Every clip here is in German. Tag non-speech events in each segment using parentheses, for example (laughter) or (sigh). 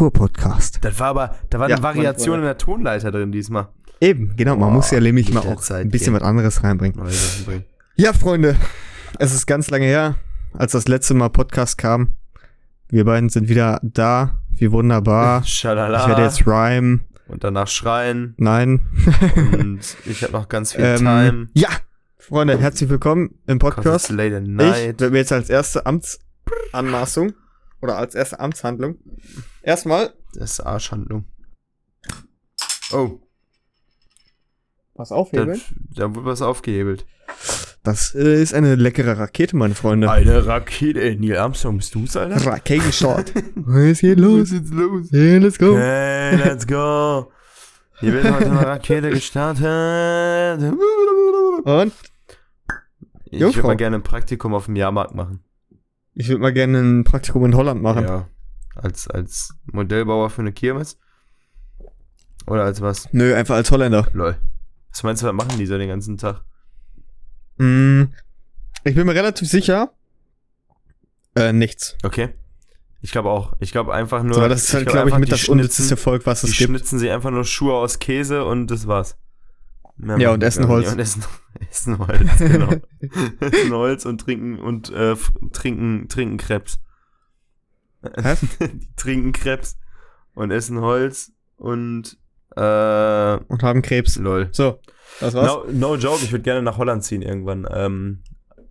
Ruhr-Podcast. Das war aber, da war Ja, eine Variation in der Tonleiter drin diesmal. Eben, genau. Man Boah, muss ja nämlich mal auch Zeit ein bisschen gehen. was anderes reinbringen. Ja, Freunde, es ist ganz lange her, als das letzte Mal Podcast kam. Wir beiden sind wieder da. Wie wunderbar. (laughs) Schalala. Ich werde jetzt rhyme. und danach schreien. Nein. Und ich habe noch ganz viel (laughs) Ähm, Time. ja, Freunde, herzlich willkommen im Podcast. Ich night. werde mir jetzt als erste Amtsanmaßung oder als erste Amtshandlung erstmal. Das ist Arschhandlung. Oh, Was auf, da, da wurde was aufgehebelt. Das äh, ist eine leckere Rakete, meine Freunde. Eine Rakete. Ey, Neil Armstrong, bist du's, Alter? Raketenstart. (laughs) Was geht los? jetzt los? Yeah, let's go. Okay, let's go. Hier wird heute eine Rakete gestartet. Und Ich würde mal gerne ein Praktikum auf dem Jahrmarkt machen. Ich würde mal gerne ein Praktikum in Holland machen. Ja. Als, als Modellbauer für eine Kirmes. Oder als was? Nö, einfach als Holländer. Lol. Was meinst du, was machen die so den ganzen Tag? Mm, ich bin mir relativ sicher. Äh, nichts. Okay. Ich glaube auch. Ich glaube einfach nur. so, das ist halt, glaub glaube ich, einfach, mit die das unnützeste Volk, was Die es gibt. schnitzen sie einfach nur Schuhe aus Käse und das war's. Ja, machen und essen Holz. Und essen, (laughs) essen Holz, (laughs) genau. essen Holz und trinken und äh, trinken, trinken Krebs. (laughs) Die trinken Krebs und essen Holz und äh, Und haben Krebs. lol. So, das war's. No, no joke, ich würde gerne nach Holland ziehen irgendwann. Ähm,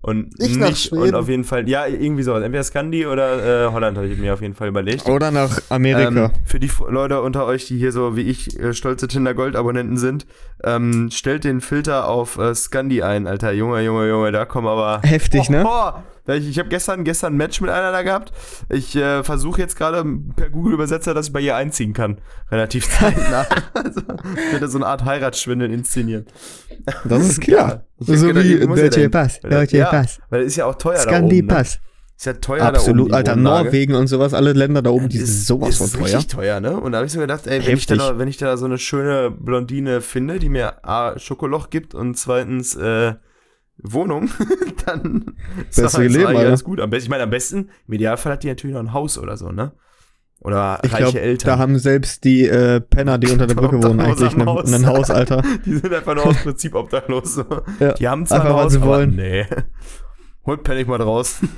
und Ich nach nicht, und Schweden. auf jeden Fall, ja, irgendwie sowas. Entweder Scandi oder äh, Holland habe ich mir auf jeden Fall überlegt. Oder nach Amerika. Ähm, für die F- Leute unter euch, die hier so wie ich äh, stolze Tinder Gold Abonnenten sind, ähm, stellt den Filter auf äh, Scandi ein, Alter. Junge, Junge, Junge, da kommen aber Heftig, ne? Oh, ich ich habe gestern gestern ein Match mit einer da gehabt. Ich äh, versuche jetzt gerade per Google Übersetzer, dass ich bei ihr einziehen kann, relativ zeitnah. (laughs) also, ich werde so eine Art Heiratsschwindel inszenieren. Das ist (laughs) klar. Hab so wie ja Deutsche. Pass. Weil- Deutsche ja, Pass. Weil das ist ja auch teuer da Scandi oben. Ne? Pass. Ist ja teuer da oben. Absolut, Alter. Norwegen und sowas, alle Länder da oben, die sind ist, sowas von ist teuer. richtig teuer, ne? Und da habe ich so gedacht, ey, wenn ich, da wenn ich da so eine schöne Blondine finde, die mir A, Schokoloch gibt und zweitens äh, Wohnung, (laughs) dann ist doch alles- Leben, alles gut. Am besten, ich meine, am besten, im Idealfall hat die natürlich noch ein Haus oder so, ne? Oder Ich reiche glaube, Eltern. da haben selbst die äh, Penner, die unter der Brücke (laughs) wohnen, eigentlich ein, Haus. Haus, Alter. (laughs) die sind einfach nur aus Prinzip obdachlos. So. Ja. Die haben zwar Einfach, ein Haus, sie wollen. nee. Holt Panic mal draußen.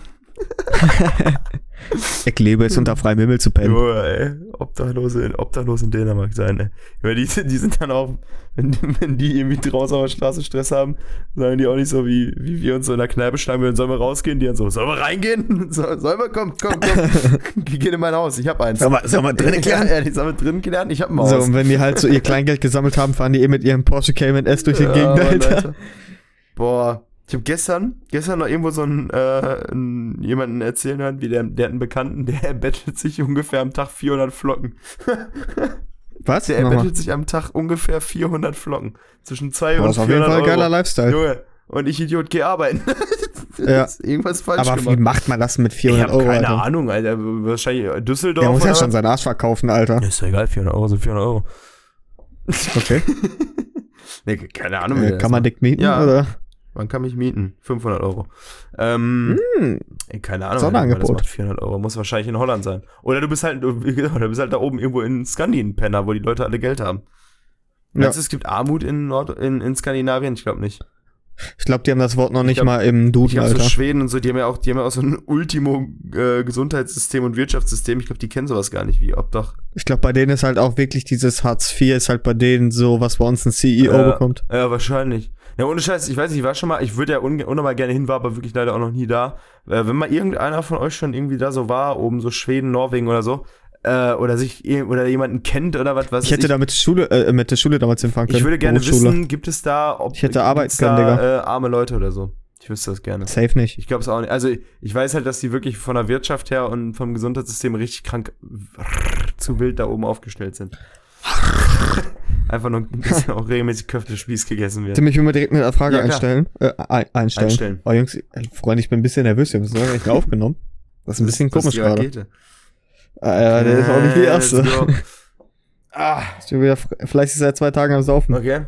Ich lebe es unter freiem Himmel zu pennen. Junge, ey. Obdachlose, in- Obdachlose in Dänemark sein, ey. Weil die, die sind dann auch, wenn, wenn die irgendwie draußen auf der Straße Stress haben, sagen die auch nicht so, wie, wie wir uns so in der Kneipe schlagen würden, sollen wir rausgehen? Die dann so, sollen wir reingehen? (laughs) So, sollen wir? Komm, komm, komm. (laughs) Geh in mein Haus, ich hab eins. Sollen wir- sollen wir drinnen (laughs) klären? Ja, die sollen wir drinnen klären, ich hab ein Haus. So, und wenn die halt so ihr Kleingeld gesammelt haben, fahren die eh mit ihrem Porsche Cayman S durch die Ja, Gegend, Alter. Alter. Boah, ich habe gestern, gestern noch irgendwo so einen, äh, einen, jemanden erzählen hören, wie der, der hat einen Bekannten, der (laughs) erbettet sich ungefähr am Tag 400 Flocken. (laughs) Was? Der Nochmal. erbettet sich am Tag ungefähr 400 Flocken. Zwischen 2 Das und ist auf jeden 400 Fall ein geiler Euro. Lifestyle. Junge, und ich Idiot geh arbeiten. (laughs) das Ja. ist irgendwas falsch Aber wie gemacht. macht man das mit Ich 400 hab Euro, keine Alter? Ahnung, Alter. Wahrscheinlich Düsseldorf Der muss ja schon seinen Arsch verkaufen, Alter. Ist doch egal, 400 Euro sind 400 Euro. Okay. Nee, keine Ahnung. wie Äh, das kann man dick mieten, Ja. oder? Man kann mich mieten. 500 Euro. Ähm, Hm. ey, keine Ahnung. Sonderangebot. Das macht 400 Euro. Muss wahrscheinlich in Holland sein. Oder du bist halt, du, (laughs) du bist halt da oben irgendwo in Skandinavien, Penner, wo die Leute alle Geld haben. Ja. Meinst du, es gibt Armut in, Nord in, in Skandinavien? Ich glaube nicht. Ich glaube, die haben das Wort noch nicht glaub- mal im Ich Duden, so Alter. Schweden und so, die haben ja auch, die haben ja auch so ein Ultimo-Gesundheitssystem und Wirtschaftssystem. Ich glaube, die kennen sowas gar nicht wie Obdach. Ich glaube, bei denen ist halt auch wirklich dieses Hartz IV ist halt bei denen so, was bei uns ein CEO Ja. bekommt. Ja, wahrscheinlich. Ja, ohne Scheiß, ich weiß nicht, ich war schon mal, ich würde ja un unnormal gerne hin, war aber wirklich leider auch noch nie da. Äh, wenn mal irgendeiner von euch schon irgendwie da so war, oben so Schweden, Norwegen oder so, äh, oder sich oder jemanden kennt oder was, was Ich hätte weiß da mit Schule, äh, mit der Schule damals hinfahren können. ich würde gerne wissen, gibt es da, ob Ich hätte arbeiten können, da, äh, arme Leute oder so. Ich wüsste das gerne. Safe nicht. Ich glaube es auch nicht. Also ich weiß halt, dass die wirklich von der Wirtschaft her und vom Gesundheitssystem richtig krank zu wild da oben aufgestellt sind. Einfach nur ein bisschen auch regelmäßig Köftespieß gegessen wird. Tim, ich will mal direkt eine Frage Ja, einstellen. Äh, ein, einstellen. Einstellen. Oh, Jungs, ey, Freunde, ich bin ein bisschen nervös. Wir haben es nicht aufgenommen. Das ist ein bisschen Das ist komisch die gerade. Rakete. Äh, der ist auch nicht die erste. Let's go. (laughs) ah, Ich bin wieder fleißig seit zwei Tagen am Saufen. okay.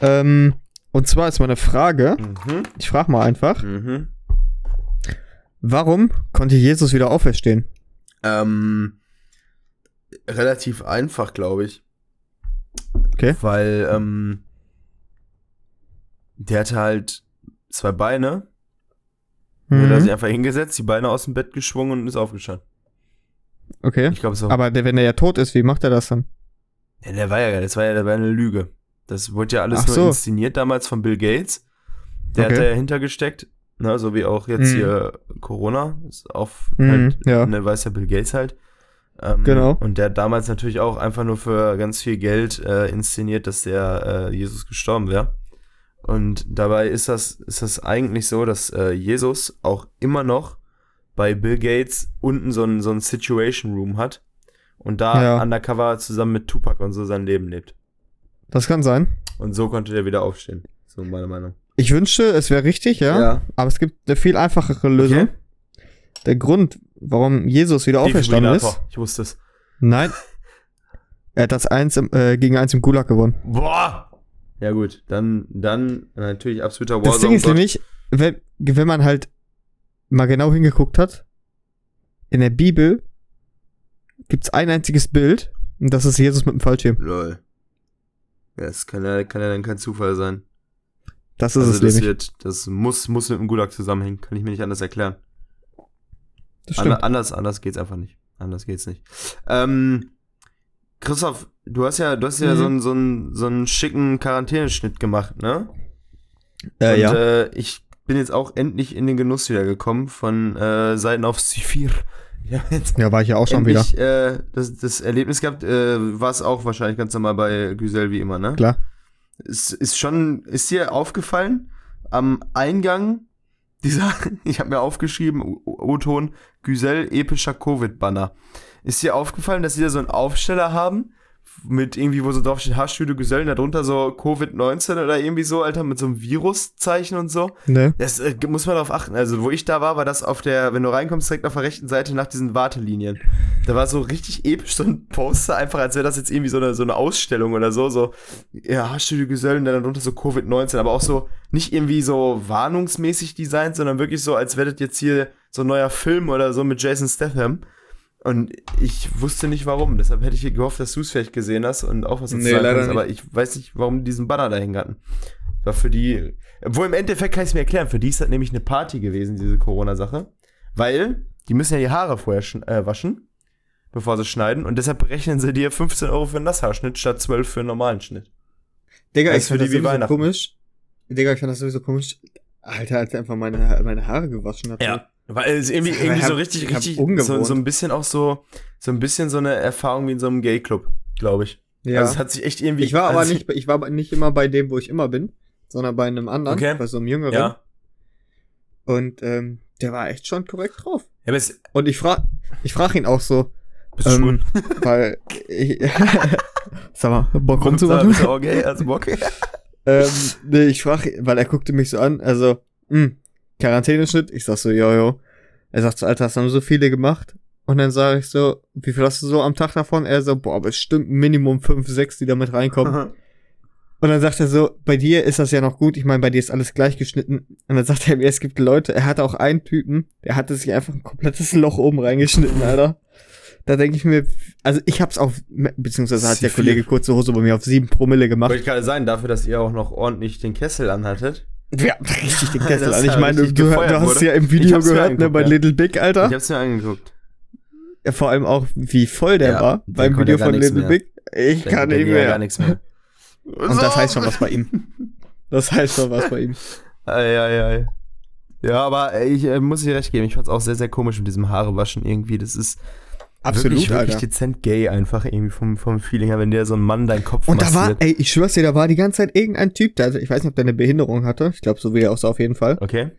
Ähm, und zwar ist meine Frage, Mhm. ich frage mal einfach, Mhm. warum konnte Jesus wieder auferstehen? Ähm, relativ einfach, glaube ich. Okay. Weil, ähm, der hatte halt zwei Beine. Mhm. Hat er sich einfach hingesetzt, die Beine aus dem Bett geschwungen und ist aufgestanden. Okay. Ich glaube so. Aber der, wenn er ja tot ist, wie macht er das dann? Ja, der war ja, das war ja, das war eine Lüge. Das wurde ja alles Ach nur so. inszeniert damals von Bill Gates. Der Okay. hat da ja hintergesteckt, ne, so wie auch jetzt Mhm. hier Corona. Ist auf, Mhm, halt, ja. ne, weiß ja Bill Gates halt. Ähm, Genau. Und der hat damals natürlich auch einfach nur für ganz viel Geld äh, inszeniert, dass der äh, Jesus gestorben wäre. Und dabei ist das, ist das eigentlich so, dass äh, Jesus auch immer noch bei Bill Gates unten so ein, so ein Situation Room hat und da Ja. undercover zusammen mit Tupac und so sein Leben lebt. Das kann sein. Und so konnte der wieder aufstehen. So meine Meinung. Ich wünschte, es wäre richtig, ja, Aber es gibt eine viel einfachere Lösung. Okay. Der Grund, warum Jesus wieder auferstanden ist. Ich wusste es. Nein. (laughs) Er hat das eins im, äh, gegen eins im Gulag gewonnen. Boah! Ja gut, dann, dann natürlich absoluter Das Ding ist nämlich, wenn, wenn man halt mal genau hingeguckt hat, in der Bibel gibt's ein einziges Bild und das ist Jesus mit dem Fallschirm. Lol. Ja, das kann ja, kann ja dann kein Zufall sein. Das ist also es das nämlich. wird, das muss, muss mit dem Gulag zusammenhängen. Kann ich mir nicht anders erklären. Das stimmt. anders, anders geht's einfach nicht. Anders geht's nicht. Ähm, Christoph, du hast ja, du hast ja Mhm. so einen, so einen, so einen schicken Quarantäneschnitt gemacht, ne? Äh, Und ja. äh, ich bin jetzt auch endlich in den Genuss wieder gekommen von äh, Seiten auf Zifir. Ich hab jetzt ja, war ich ja auch schon wieder. endlich äh, das, das Erlebnis gehabt, äh, war es auch wahrscheinlich ganz normal bei Güsel wie immer, ne? Klar. Es ist schon, ist dir aufgefallen, am Eingang dieser, (laughs) ich habe mir aufgeschrieben, O-Ton, Güsel epischer Covid-Banner. Ist dir aufgefallen, dass sie da so einen Aufsteller haben? Mit irgendwie, wo so drauf steht, Haarstühle Gesellen, darunter so Covid-19 oder irgendwie so, Alter, mit so einem Viruszeichen und so. Ne? Das äh, muss man darauf achten. Also, wo ich da war, war das auf der, wenn du reinkommst, direkt auf der rechten Seite nach diesen Wartelinien. Da war so richtig episch so ein Poster, einfach als wäre das jetzt irgendwie so eine, so eine Ausstellung oder so. So, ja, Haarstühle Gesellen, dann darunter so Covid-19, aber auch so nicht irgendwie so warnungsmäßig designt, sondern wirklich so, als wäre das jetzt hier so ein neuer Film oder so mit Jason Statham. Und ich wusste nicht warum. Deshalb hätte ich gehofft, dass du es vielleicht gesehen hast und auch was dazu Nee, sagen kannst. Aber ich weiß nicht, warum die diesen Banner dahin hatten. War für die. Obwohl im Endeffekt kann ich es mir erklären. Für die ist das nämlich eine Party gewesen, diese Corona-Sache. Weil die müssen ja die Haare vorher äh, waschen, bevor sie schneiden. Und deshalb berechnen sie dir 15 Euro für einen Nasshaarschnitt statt 12 für einen normalen Schnitt. Digga, Das ich ist für fand die das wie sowieso Weihnachten. komisch. Digga, ich fand das sowieso komisch. Alter, als er einfach meine, meine Haare gewaschen hat. Weil es irgendwie, irgendwie hab- so richtig, richtig, so, so ein bisschen auch so, so ein bisschen so eine Erfahrung wie in so einem Gay-Club, glaube ich. Ja. Also es hat sich echt irgendwie. ich war aber also nicht, ich war nicht immer bei dem, wo ich immer bin, sondern bei einem anderen, Okay. bei so einem Jüngeren. Ja. Und ähm, der war echt schon korrekt drauf. Ja, aber es, Und ich frag, ich frag ihn auch so, bist du ähm, schwul? (laughs) weil ich, (laughs) sag mal, Bock Bist rumzumachen. du auch gay als Bock? (laughs) ähm, nee, ich frag, ihn, weil er guckte mich so an, also, mh, Quarantäneschnitt. Ich sag so, jojo. Er sagt so, Alter, hast du haben so viele gemacht? Und dann sage ich so, wie viel hast du so am Tag davon? Er so, boah, bestimmt Minimum fünf, sechs, die damit reinkommen. Und dann sagt er so, bei dir ist das ja noch gut. Ich meine, bei dir ist alles gleich geschnitten. Und dann sagt er mir, es gibt Leute, er hatte auch einen Typen, der hatte sich einfach ein komplettes Loch oben reingeschnitten, Alter. Da denke ich mir, also ich hab's auf, beziehungsweise hat der. Kollege kurze Hose bei mir auf sieben Promille gemacht. Wollte ich gerade sagen, dafür, dass ihr auch noch ordentlich den Kessel anhattet. Ja, richtig den Kessel an. Ich meine, du, du hast wurde. ja im Video gehört, ne, bei ja. Little Big, Alter. Ich hab's mir angeguckt. Ja, vor allem auch, wie voll der Ja, war beim Video von Little mehr. Big. Ich Der- kann nicht mehr. gar nichts mehr. Und das heißt schon was bei ihm. Das heißt schon was bei ihm. (laughs) Ei, ei, ei. Ja, aber ich äh, muss dir recht geben. Ich fand's auch sehr, sehr komisch mit diesem Haarewaschen irgendwie. Das ist wirklich, wirklich dezent gay einfach irgendwie vom, vom Feeling her, wenn dir so ein Mann deinen Kopf Und da war, massiert. ey, ich schwör's dir, da war die ganze Zeit irgendein Typ, der, ich weiß nicht, ob der eine Behinderung hatte. Ich glaube, so wie er aussah auf jeden Fall. Okay.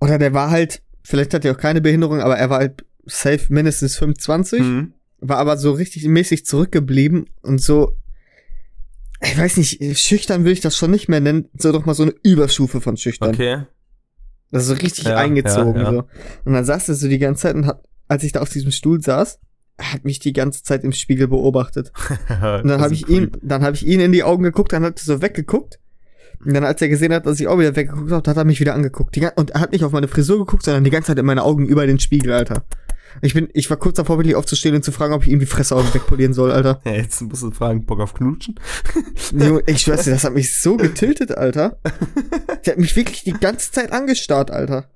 Oder der war halt, vielleicht hat er auch keine Behinderung, aber er war halt safe mindestens 25. Mhm. war aber so richtig mäßig zurückgeblieben und so, ich weiß nicht, schüchtern will ich das schon nicht mehr nennen, so doch mal so eine Überstufe von schüchtern. Okay. Das ist so richtig Ja, eingezogen. ja, ja. So. Und dann saß er so die ganze Zeit und hat, als ich da auf diesem Stuhl saß, hat mich die ganze Zeit im Spiegel beobachtet. (laughs) Und dann habe ich ihn, dann habe ich ihn in die Augen geguckt, dann hat er so weggeguckt. Und dann, als er gesehen hat, dass ich auch wieder weggeguckt habe, hat er mich wieder angeguckt. Die, und er hat nicht auf meine Frisur geguckt, sondern die ganze Zeit in meine Augen über den Spiegel, Alter. Ich bin, ich war kurz davor, wirklich aufzustehen und zu fragen, ob ich ihm die Fresse wegpolieren soll, Alter. (laughs) Ja, jetzt musst du fragen, Bock auf Knutschen? (laughs) Junge, ich schwör's dir, das hat mich so getiltet, Alter. Der hat mich wirklich die ganze Zeit angestarrt, Alter.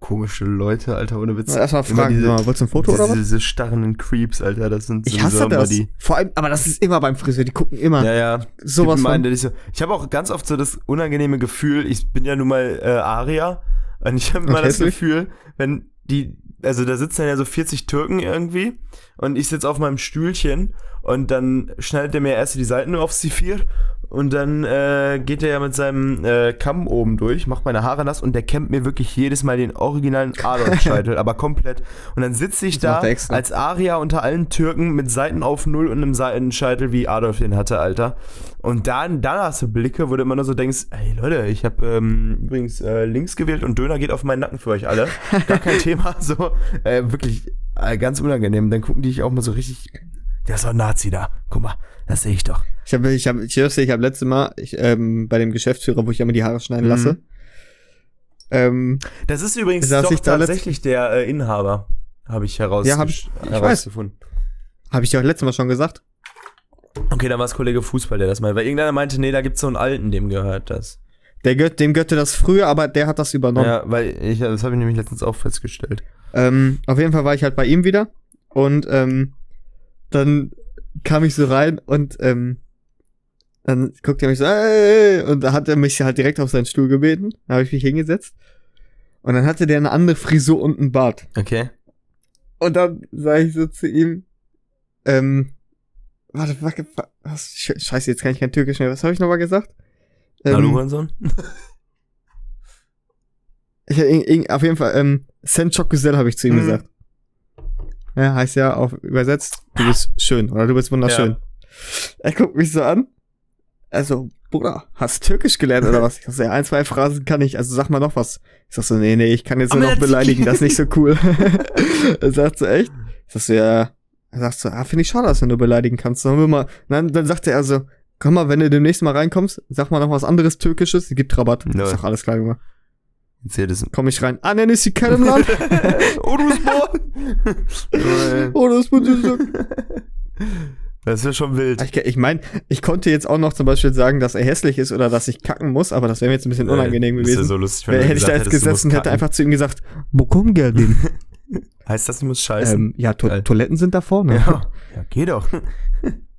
Komische Leute, Alter, ohne Witz. Erstmal fragen, diese- mal, wolltest du ein Foto diese, oder was? Diese starren Creeps, Alter, das sind Ich sowieso hasse das. die. Vor allem, aber das ist immer beim Friseur, die gucken immer. Ja, ja. Sowas ich von. meine, ich, so, ich habe auch ganz oft so das unangenehme Gefühl, ich bin ja nun mal äh, Aria und ich habe immer Und das? Gefühl, wenn die, also da sitzen ja so 40 Türken irgendwie und ich sitze auf meinem Stühlchen und dann schneidet er mir erst die Seiten auf Zifir und dann äh, geht er ja mit seinem äh, Kamm oben durch, macht meine Haare nass und der kämmt mir wirklich jedes Mal den originalen Adolf-Scheitel, (laughs) aber komplett. Und dann sitze ich Das da als Aria unter allen Türken mit Seiten auf Null und einem Seitenscheitel, wie Adolf den hatte, Alter. Und dann, dann hast du Blicke, wo du immer nur so denkst, ey Leute, ich habe ähm, übrigens äh, links gewählt und Döner geht auf meinen Nacken für euch alle. Gar kein (laughs) Thema, so äh, wirklich äh, ganz unangenehm. Dann gucken die dich auch mal so richtig, der ist doch ein Nazi da. Guck mal, das sehe ich doch. Ich habe, ich habe, ich dir, ich habe letztes Mal ich, ähm, bei dem Geschäftsführer, wo ich immer die Haare schneiden Mhm. lasse, ähm, Das ist übrigens doch ich da letzt- tatsächlich der äh, Inhaber, habe ich, heraus Ja, hab ich- ich herausgefunden. habe ich dir auch letztes Mal schon gesagt. Okay, dann war es Kollege Fußball, der das mal, weil irgendeiner meinte, nee, da gibt's so einen Alten, dem gehört das. Der gött, dem götte das früher, aber der hat das übernommen. Ja, weil ich, das habe ich nämlich letztens auch festgestellt. Ähm, auf jeden Fall war ich halt bei ihm wieder und ähm, dann kam ich so rein und ähm, dann guckt er mich so, hey, und da hat er mich halt direkt auf seinen Stuhl gebeten. Da habe ich mich hingesetzt. Und dann hatte der eine andere Frisur und einen Bart. Okay. Und dann sage ich so zu ihm, ähm, warte, warte, was, Sch- scheiße, jetzt kann ich kein Türkisch mehr. Was habe ich nochmal gesagt? Ähm, Hallo, Hurensohn? Ich, in, in, auf jeden Fall, ähm, Sen çok güzel habe ich zu ihm Mhm. gesagt. Ja, heißt ja auf übersetzt, du bist schön oder du bist wunderschön. Er guckt mich so an. Also, Bruder, hast Türkisch gelernt oder was? Ich sag ja, ein, zwei Phrasen kann ich, also sag mal noch was. Ich sag so, nee, nee, ich kann jetzt nur Aber noch das- beleidigen, das ist nicht so cool. (laughs) (laughs) er sagt so, echt? Ich sag so, ja. Er sagt so, ah, finde ich schade, dass wenn du beleidigen kannst. Sollen wir mal, dann, dann sagte er so, komm mal, wenn du demnächst mal reinkommst, sag mal noch was anderes Türkisches, gibt Rabatt. Ja. Ich sag, alles klar, Junge. Erzähl das. Komm ich rein. Annen ist die Land. oh, du bist Boah. (laughs) oh, das. Das wäre schon wild. Ich, ich meine, ich konnte jetzt auch noch zum Beispiel sagen, dass er hässlich ist oder dass ich kacken muss, aber das wäre mir jetzt ein bisschen unangenehm Ist ja gewesen. so lustig, Wer- du hätte ich da jetzt gesessen hätte einfach zu ihm gesagt, wo kommen Geldin? (laughs) Heißt das, du musst scheißen? ähm, ja, to Geil. Toiletten sind da vorne. ja. ja, geh doch. (laughs)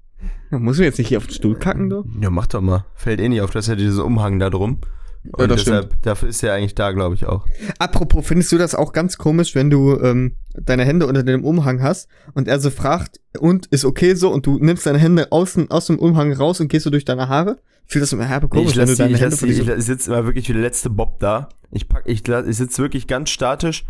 Ja, muss ich jetzt nicht hier auf den Stuhl kacken, du? Ja, mach doch mal. Fällt eh nicht auf, dass ja dieser Umhang da drum. Und das deshalb, dafür ist er eigentlich da, glaube ich, auch. Apropos, findest du das auch ganz komisch, wenn du ähm, deine Hände unter dem Umhang hast und er so fragt, und ist okay so, und du nimmst deine Hände außen, aus dem Umhang raus und gehst so durch deine Haare? Ich finde das immer herbe komisch, ich wenn du die, deine ich, Hände die, ich, ich sitze immer wirklich wie der letzte Bob da. Ich pack, ich, ich sitze wirklich ganz statisch,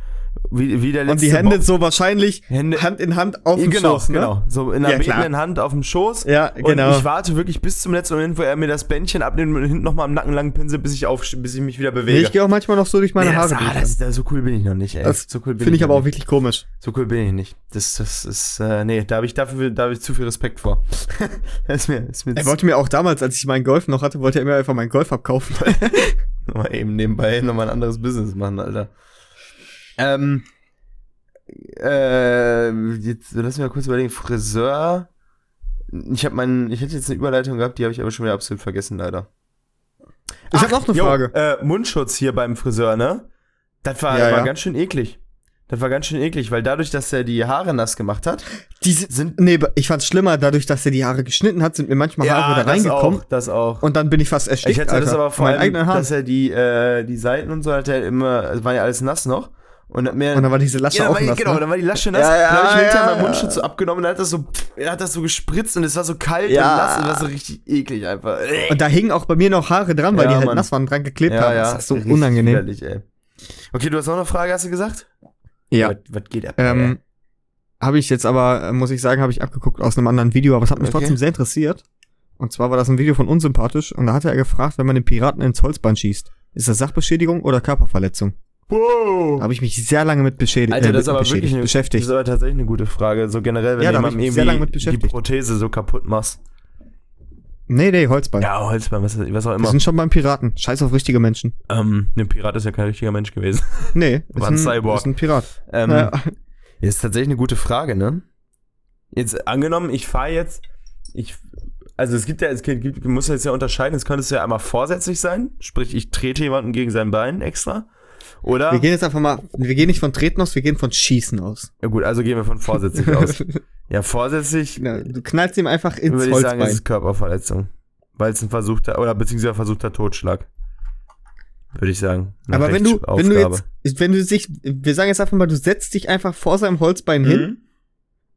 wie, wie der letzte Und die Hände Bob. so wahrscheinlich Hände- Hand in Hand auf dem genau, Schoß, ne? genau. So in der Ja, betenden Hand auf dem Schoß. Ja, genau. Und ich warte wirklich bis zum letzten Moment, wo er mir das Bändchen abnimmt und hinten nochmal am Nacken lang pinselt, bis ich auf, bis ich mich wieder Nee, bewege. ich gehe auch manchmal noch so durch meine Nee, Haare das, ah, das, das, so cool bin ich noch nicht, ey. Das so cool Finde ich aber auch wirklich komisch. So cool bin ich nicht. Das, das ist, äh, nee, da habe ich dafür, da habe ich zu viel Respekt vor. (laughs) ist mir, ist mir Er wollte mir auch damals, als ich meinen Golf noch hatte, wollte er mir einfach meinen Golf abkaufen. (laughs) Nochmal eben nebenbei nochmal ein anderes Business machen, Alter. Ähm, äh, jetzt lass mich mal kurz überlegen. Friseur. Ich habe meinen, ich hätte jetzt eine Überleitung gehabt, die habe ich aber schon wieder absolut vergessen, leider. Ich habe noch eine Jo, Frage. Äh, Mundschutz hier beim Friseur, ne? Das war, Ja, war ja. ganz schön eklig. Das war ganz schön eklig, weil dadurch, dass er die Haare nass gemacht hat, Die sind, nee, ich fand's schlimmer, dadurch, dass er die Haare geschnitten hat, sind mir manchmal Haare da das reingekommen. auch, das auch. Und dann bin ich fast erstickt, Ich hatte das Alter, aber vor von meinen allem, eigenen Haaren. dass er die, äh, die Seiten und so hat er immer, es war ja alles nass noch. Und hat mir, Und dann war diese Lasche ja, dann auch war, nass, genau, ne? dann war die Lasche nass. Ja, ja, dann habe ich mir hinterher ja, meinen. Mundschutz so abgenommen und er hat das so, er hat das so gespritzt und es war so kalt und nass und das war so richtig eklig einfach. Und da hingen auch bei mir noch Haare dran, weil die halt Mann. nass waren, dran geklebt ja, haben. ja, Das ist so unangenehm. widerlich, ey. Okay, du hast noch eine Frage, hast du gesagt? Ja. Was, was geht ab? Ähm, habe ich jetzt aber, äh, muss ich sagen, habe ich abgeguckt aus einem anderen Video, aber es hat mich Okay. trotzdem sehr interessiert. Und zwar war das ein Video von Unsympathisch und da hatte er gefragt, wenn man den Piraten ins Holzband schießt, ist das Sachbeschädigung oder Körperverletzung? Wow. Habe ich mich sehr lange mit beschädigt, Alter, äh, das ist aber beschädigt, wirklich eine, beschäftigt. Das ist aber tatsächlich eine gute Frage. So generell, wenn Ja, mit irgendwie die. Prothese so kaputt machst. Nee, nee, Holzband. Ja, Holzbein, was, was auch Wir immer. sind schon beim Piraten. Scheiß auf richtige Menschen. Ähm, ein Pirat ist ja kein richtiger Mensch gewesen. (laughs) Nee, (laughs) War ein Cyborg. ist ein Pirat. Ähm, Ja. Ist tatsächlich eine gute Frage, ne? Jetzt angenommen, ich fahre jetzt, ich, also es gibt ja, es gibt, muss jetzt ja unterscheiden, es könnte es ja einmal vorsätzlich sein, sprich, ich trete jemanden gegen sein Bein extra. Oder? Wir gehen jetzt einfach mal, wir gehen nicht von Treten aus, wir gehen von Schießen aus. Ja gut, also gehen wir von vorsätzlich aus. (laughs) Ja, vorsätzlich Ja, du knallst ihm einfach ins würde ich sagen, es Holzbein. ist Körperverletzung. Weil es ein versuchter, oder beziehungsweise versuchter Totschlag. Würde ich sagen. Aber wenn du, wenn du jetzt, wenn du sich, wir sagen jetzt einfach mal, du setzt dich einfach vor seinem Holzbein hin Mhm.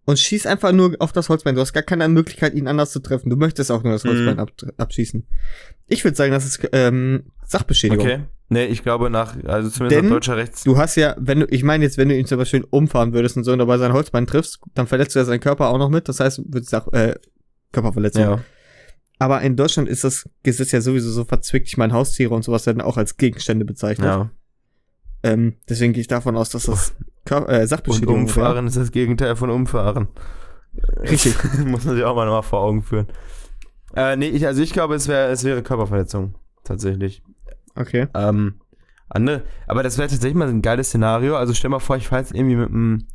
und schießt einfach nur auf das Holzbein. Du hast gar keine Möglichkeit, ihn anders zu treffen. Du möchtest auch nur das Mhm. Holzbein ab, abschießen. Ich würde sagen, das ist ähm, Sachbeschädigung. Okay. Nee, ich glaube nach, also zumindest Denn nach deutscher Rechts. Du hast ja, wenn du, ich meine jetzt, wenn du ihn zum Beispiel umfahren würdest und so und dabei sein Holzbein triffst, dann verletzt du ja seinen Körper auch noch mit. Das heißt, wird Sach, äh, Körperverletzung. Ja. Aber in Deutschland ist das Gesetz ja sowieso so verzwickt. Ich meine, Haustiere und sowas werden auch als Gegenstände bezeichnet. ja. Ähm, deswegen gehe ich davon aus, dass das Kör äh, Und Sachbeschädigung umfahren ist das Gegenteil von umfahren. wäre. Richtig. (laughs) Muss man sich auch mal vor Augen führen. Äh, nee, ich, also ich glaube, es wäre es wäre Körperverletzung. Tatsächlich. Okay. Ähm, andere, aber das wäre tatsächlich mal ein geiles Szenario. Also stell mal vor, ich fahre jetzt irgendwie mit einem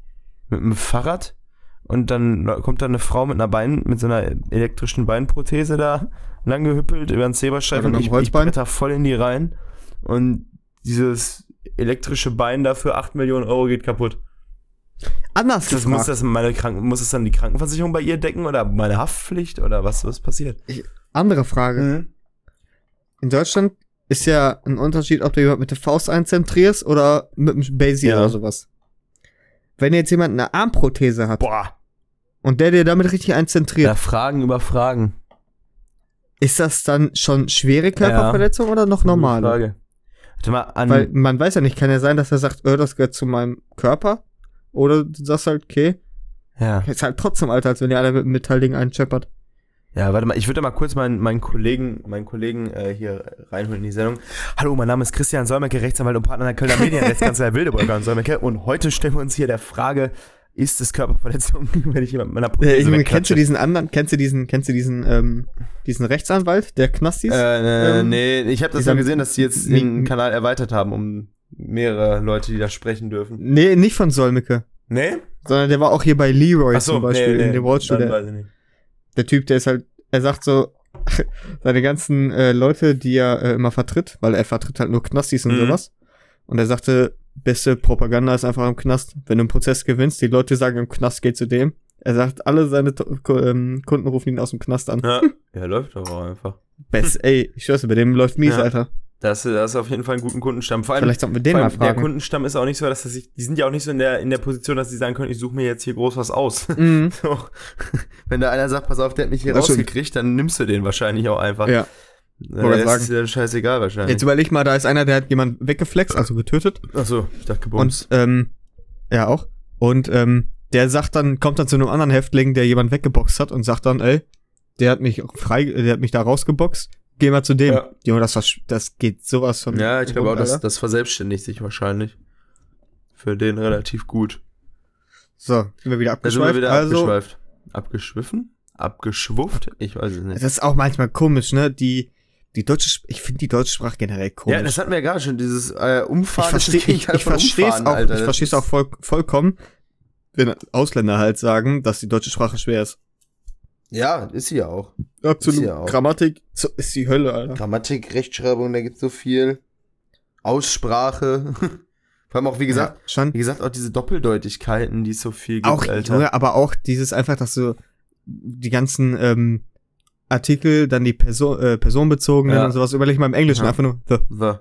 mit einem Fahrrad und dann kommt da eine Frau mit einer Bein, mit so einer elektrischen Beinprothese da lang gehüppelt über den Zebrastreifen und ich, ich bretter voll in die rein und dieses elektrische Bein dafür 8 Millionen Euro geht kaputt. Anders Das muss das meine Kranken muss es dann die Krankenversicherung bei ihr decken oder meine Haftpflicht oder was was passiert? Andere Frage. Mhm. In Deutschland ist ja ein Unterschied, ob du jemand mit der Faust einzentrierst oder mit einem Basie Ja. oder sowas. Wenn jetzt jemand eine Armprothese hat Boah, und der dir damit richtig einzentriert, ja, Fragen über Fragen. ist das dann schon schwere Körperverletzung oder noch normale? Frage. Warte mal, an, Weil man weiß ja nicht, kann ja sein, dass er sagt, äh, das gehört zu meinem Körper. Oder du sagst halt, okay, ja. ist halt trotzdem alter, als wenn ihr alle mit einem Metallding einscheppert. Ja, warte mal, ich würde mal kurz meinen, meinen Kollegen, meinen Kollegen äh, hier reinholen in die Sendung. Hallo, mein Name ist Christian Solmecke, Rechtsanwalt und Partner der Kölner (laughs) Medienrechtskanzlei Wildeburger und Solmecke. Und heute stellen wir uns hier der Frage, ist es Körperverletzung, (laughs) wenn ich jemand mit einer Äh, Prothese Junge, wegklatsche? kennst du diesen anderen, kennst du diesen, kennst du diesen, ähm, diesen Rechtsanwalt, der Knastis? Äh, äh, Ähm, nee, ich habe das nur gesehen, dass die jetzt den Kanal erweitert haben, um mehrere Leute, die da sprechen dürfen. Nee, nicht von Solmecke. Nee? Sondern der war auch hier bei Leroy so, zum Beispiel nee, nee, in dem Rollstuhl. dann Der, weiß ich nicht. Der Typ, der ist halt, er sagt so, (laughs) seine ganzen äh, Leute, die er äh, immer vertritt, weil er vertritt halt nur Knastis und Mhm. sowas. Und er sagte, beste Propaganda ist einfach im Knast. Wenn du einen Prozess gewinnst, die Leute sagen, im Knast geht zu dem. Er sagt, alle seine ähm, Kunden rufen ihn aus dem Knast an. Ja, (laughs) ja läuft auch einfach. Best, ey, ich schwör's, bei dem läuft mies, Ja. Alter. Das, das ist auf jeden Fall einen guten Kundenstamm. Vor allem, Vielleicht sollten wir den Vor mal allem, der fragen. Kundenstamm ist auch nicht so, dass das sich, die sind ja auch nicht so in der, in der Position, dass sie sagen können, ich suche mir jetzt hier groß was aus. Mhm. (laughs) So. Wenn da einer sagt, pass auf, der hat mich hier Das stimmt. rausgekriegt, dann nimmst du den wahrscheinlich auch einfach. Ja. Äh, Wollte das sagen. ist ja scheißegal wahrscheinlich. Jetzt überleg mal, da ist einer, der hat jemand weggeflext, also getötet. Achso, ich dachte gebumst. Und, ähm, ja auch. Und, ähm, der sagt dann, kommt dann zu einem anderen Häftling, der jemand weggeboxt hat und sagt dann, ey, der hat mich frei, der hat mich da rausgeboxt, geh mal zu dem. Ja. Junge, das, das geht sowas von. ja, ich glaube auch, das, Alter. das verselbstständigt sich wahrscheinlich. Für den relativ gut. So, sind wir wieder Da sind abgeschweift. wir wieder also, abgeschweift. Abgeschwiffen? Abgeschwufft? Ich weiß es nicht. das ist auch manchmal komisch, ne? Die, die deutsche, ich finde die deutsche Sprache generell komisch. Ja, das hatten wir ja gerade schon, dieses äh, ich Umfahren. das verstehe ich, ich verstehe es auch, Alter. ich verstehe es auch voll, vollkommen, wenn Ausländer halt sagen, dass die deutsche Sprache schwer ist. Ja, ist sie ja auch. Absolut. Ja auch. Grammatik ist die Hölle, Alter. Grammatik, Rechtschreibung, da gibt so viel. Aussprache. (laughs) Vor allem auch, wie gesagt, ja, schon. wie gesagt, auch diese Doppeldeutigkeiten, die es so viel gibt, auch, Alter. Junge, aber auch dieses einfach, dass du die ganzen ähm, Artikel, dann die Person, äh, personenbezogenen Ja. und sowas, überleg mal im Englischen Ja. einfach nur, the, The.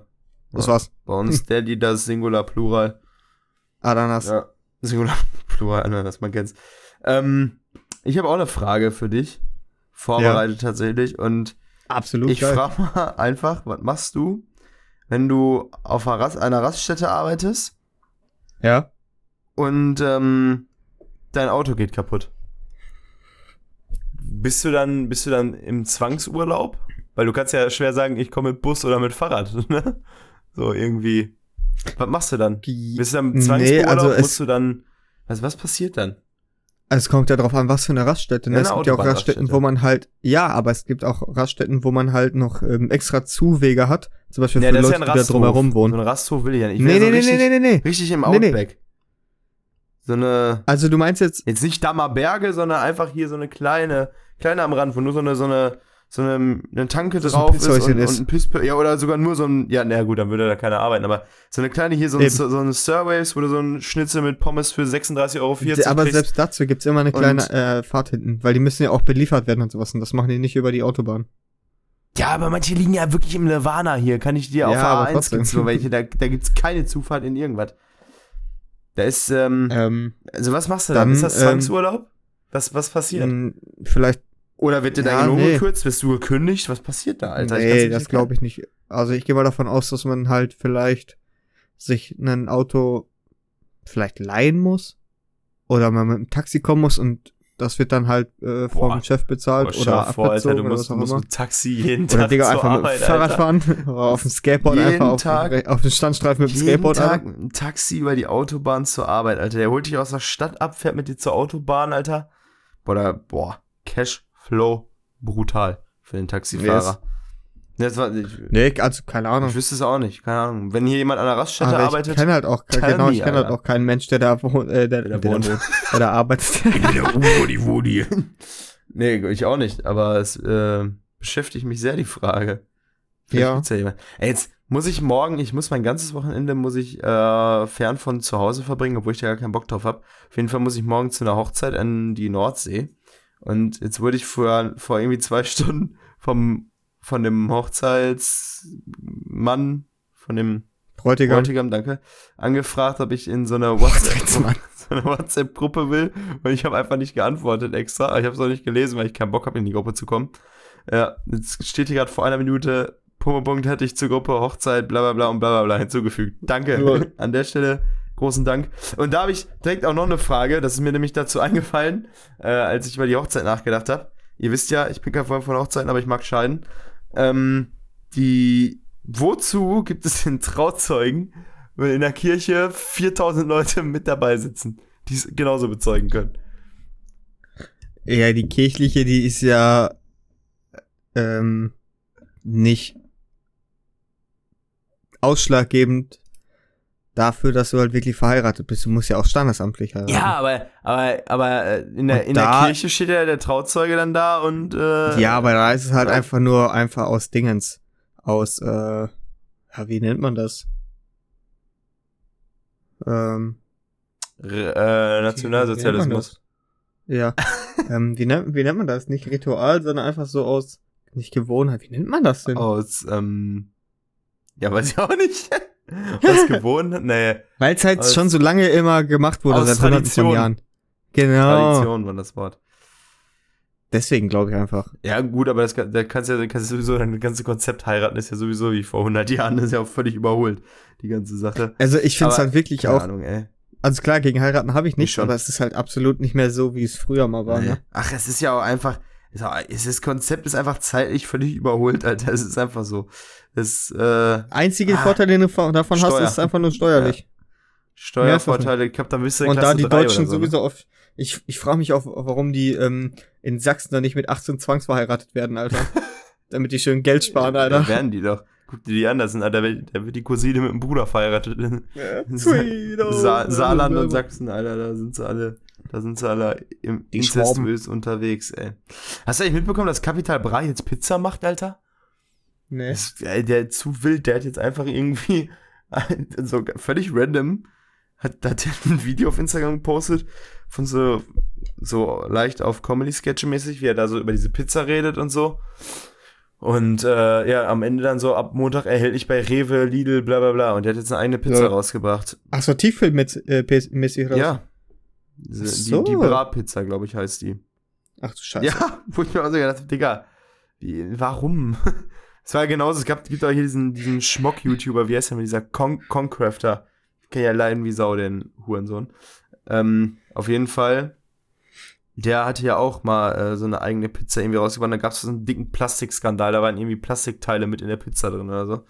das war's. Bei uns Daddy, das Singular, Plural. Ananas. Ja. Singular, (laughs) Plural, Ananas, man kennt's. Ähm, ich habe auch eine Frage für dich. Vorbereitet tatsächlich. Und Absolut ich frage mal (laughs) einfach, was machst du, wenn du auf einer, Rast, einer Raststätte arbeitest Ja. und ähm, dein Auto geht kaputt? Bist du dann, bist du dann im Zwangsurlaub? Weil du kannst ja schwer sagen, ich komme mit Bus oder mit Fahrrad, (laughs) ne? So irgendwie. Was machst du dann? Bist du dann im Nee, Zwangsurlaub? also es- musst du dann. Also was passiert dann? Also es kommt ja drauf an, was für eine Raststätte. Ne? Ja, es eine gibt ja auch. Raststätten, wo man halt, ja, aber es gibt auch Raststätten, wo man halt noch ähm, extra Zuwege hat. Zum Beispiel für Leute, die da drumherum So wohnen. ein Rasthof will ich ja nicht. Ich Nee, ja so nee, nee, richtig, nee, nee, nee. richtig im Nee, nee. Outback. So eine, Also du meinst jetzt, jetzt nicht Dammerberge, sondern einfach hier so eine kleine, kleine am Rand, wo nur so eine, so eine, so eine, eine Tanke So ein drauf ist und, ist. und ein Piss, ja, oder sogar nur so ein, ja, na gut, dann würde da keiner arbeiten, aber so eine kleine hier, so, ein, so eine Surveys, wo du so ein Schnitzel mit Pommes für 36,40 Euro aber kriegst. selbst dazu gibt's immer eine Und- kleine äh, Fahrt hinten, weil die müssen ja auch beliefert werden und sowas und das machen die nicht über die Autobahn. Ja, aber manche liegen ja wirklich im Nirvana hier, kann ich dir auf Ja, aber A1 trotzdem. gibt's nur welche, da, da gibt's keine Zufahrt in irgendwas. Da ist, ähm, Ähm, also was machst du dann? dann, Ist das ähm, Zwangsurlaub? Was, was passiert? vielleicht, Oder wird dir ja, dein Lohn nee. gekürzt? Wirst du gekündigt? Was passiert da, Alter? nee, das glaube ich nicht. Also ich gehe mal davon aus, dass man halt vielleicht sich ein Auto vielleicht leihen muss oder man mit einem Taxi kommen muss und das wird dann halt äh, vom. Chef bezahlt Boah, oder vor, Alter, du oder musst, musst mit Taxi jeden Oder Tag Digga, zur einfach mit dem Arbeit, Fahrrad Alter. fahren (laughs) oder auf dem Skateboard Jeden einfach auf, Tag- auf den Standstreifen mit dem Jeden Skateboard. Tag Alter. mit dem Taxi über die Autobahn zur Arbeit, Alter. Der holt dich aus der Stadt ab, fährt mit dir zur Autobahn, Alter. Boah, da, boah, Cashflow brutal für den Taxifahrer. Das war, ich, Nee, also keine Ahnung. ich wüsste es auch nicht, keine Ahnung. Wenn hier jemand an der Raststätte Aber ich arbeitet, kenne halt auch, genau, me, ich kenne halt auch keinen Mensch, der da wohnt, äh, der, Der der, wohnt. da wohnt, der da arbeitet. (laughs) Woody, Woody. nee, ich auch nicht, aber es äh, beschäftigt mich sehr die Frage. Vielleicht Ja. ja jemand. Ey, jetzt muss ich morgen, ich muss mein ganzes Wochenende muss ich äh, fern von zu Hause verbringen, obwohl ich da gar keinen Bock drauf habe. Auf jeden Fall muss ich morgen zu einer Hochzeit an die Nordsee. Und jetzt wurde ich vor, vor irgendwie zwei (laughs) Stunden vom, von dem Hochzeitsmann, von dem Bräutigam. Bräutigam, danke, angefragt, ob ich in so einer WhatsApp, (laughs) Hochzeitsmann. (laughs) so eine WhatsApp-Gruppe will. Und ich habe einfach nicht geantwortet extra. Ich habe es auch nicht gelesen, weil ich keinen Bock habe, in die Gruppe zu kommen. Ja, jetzt steht hier gerade vor einer Minute, Punkt, Punkt, hätte ich zur Gruppe Hochzeit, bla bla bla und bla bla bla hinzugefügt. Danke. An der Stelle großen Dank. Und da habe ich direkt auch noch eine Frage, das ist mir nämlich dazu (laughs) eingefallen, äh, als ich über die Hochzeit nachgedacht habe. Ihr wisst ja, ich bin kein Freund von Hochzeiten, aber ich mag scheiden. Ähm, die, wozu gibt es den Trauzeugen, wenn in der Kirche 4000 Leute mit dabei sitzen, die es genauso bezeugen können? Ja, die kirchliche, die ist ja ähm, nicht ausschlaggebend dafür, dass du halt wirklich verheiratet bist. Du musst ja auch standesamtlich heiraten. Ja, aber, aber, aber in der, Und in der da- Kirche steht ja der Trauzeuge dann da und äh, Ja, aber da ist es halt Ja. einfach nur einfach aus Dingens. Aus, äh, ja, wie nennt man das? Ähm, R- äh, Nationalsozialismus. ja. (laughs) ähm, wie, nennt, wie nennt man das? Nicht Ritual, sondern einfach so aus, nicht Gewohnheit. Wie nennt man das denn? Aus, ähm, ja, weiß ich auch nicht. (laughs) Was gewohnt? Nee, Weil es halt schon so lange immer gemacht wurde, seit hunderten von. Jahren. Genau. Tradition war das Wort. Deswegen glaube ich einfach. Ja, gut, aber das, da kannst du ja, kannst du sowieso dein ganze Konzept heiraten, ist ja sowieso wie vor 100 Jahren, das ist ja auch völlig überholt, die ganze Sache. Also ich finde es halt wirklich Keine auch, Ahnung, ey. also klar, gegen heiraten habe ich Ich nicht, schon. aber es ist halt absolut nicht mehr so, wie es früher mal war. Nee. Ne? Ach, es ist ja auch einfach, das Konzept ist einfach zeitlich völlig überholt, Alter. Es ist einfach so. Das, äh, Einzige Ah, Vorteil, den du von- davon Steuer. hast, ist einfach nur steuerlich. Steuervorteile, ich hab dann bist du in Und da Klasse die drei Deutschen so, ne? sowieso oft. Ich, ich frage mich auch, warum die ähm, in Sachsen dann nicht mit 18 zwangsverheiratet werden, Alter. (laughs) Damit die schön Geld sparen, Da Alter. werden die doch. Guck dir die an, das sind, Alter, da wird die Cousine mit dem Bruder verheiratet. In (laughs) Sweet, Sa Saarland und Sachsen, Alter, da sind sie alle, da sind sie alle im incestuös unterwegs, ey. Hast du eigentlich mitbekommen, dass Capital Bra jetzt Pizza macht, Alter? Nee. Das, ey, der zu wild, der hat jetzt einfach irgendwie (laughs) so völlig random hat, hat ein Video auf Instagram gepostet von so so leicht auf Comedy Sketch mäßig, wie er da so über diese Pizza redet und so. Und äh, ja, am Ende dann so ab Montag erhältlich bei Rewe, Lidl, bla bla bla. Und der hat jetzt eine eigene Pizza Ja. rausgebracht. Ach so, Tieffil mit äh, mäßig was? Ja. Diese, so. Die, die Bratpizza, glaube ich, heißt die. Ach du Scheiße. Ja, (laughs) wo ich mir auch so gedacht habe, Digga, wie, warum? (laughs) Es war genauso, es gab, gibt auch hier diesen, diesen Schmock-YouTuber, wie heißt der, dieser Con Concrafter. Ich kann ja leiden wie Sau, den Hurensohn. Ähm, auf jeden Fall, der hatte ja auch mal äh, so eine eigene Pizza irgendwie rausgebracht. Da gab es so einen dicken Plastikskandal, da waren irgendwie Plastikteile mit in der Pizza drin oder so.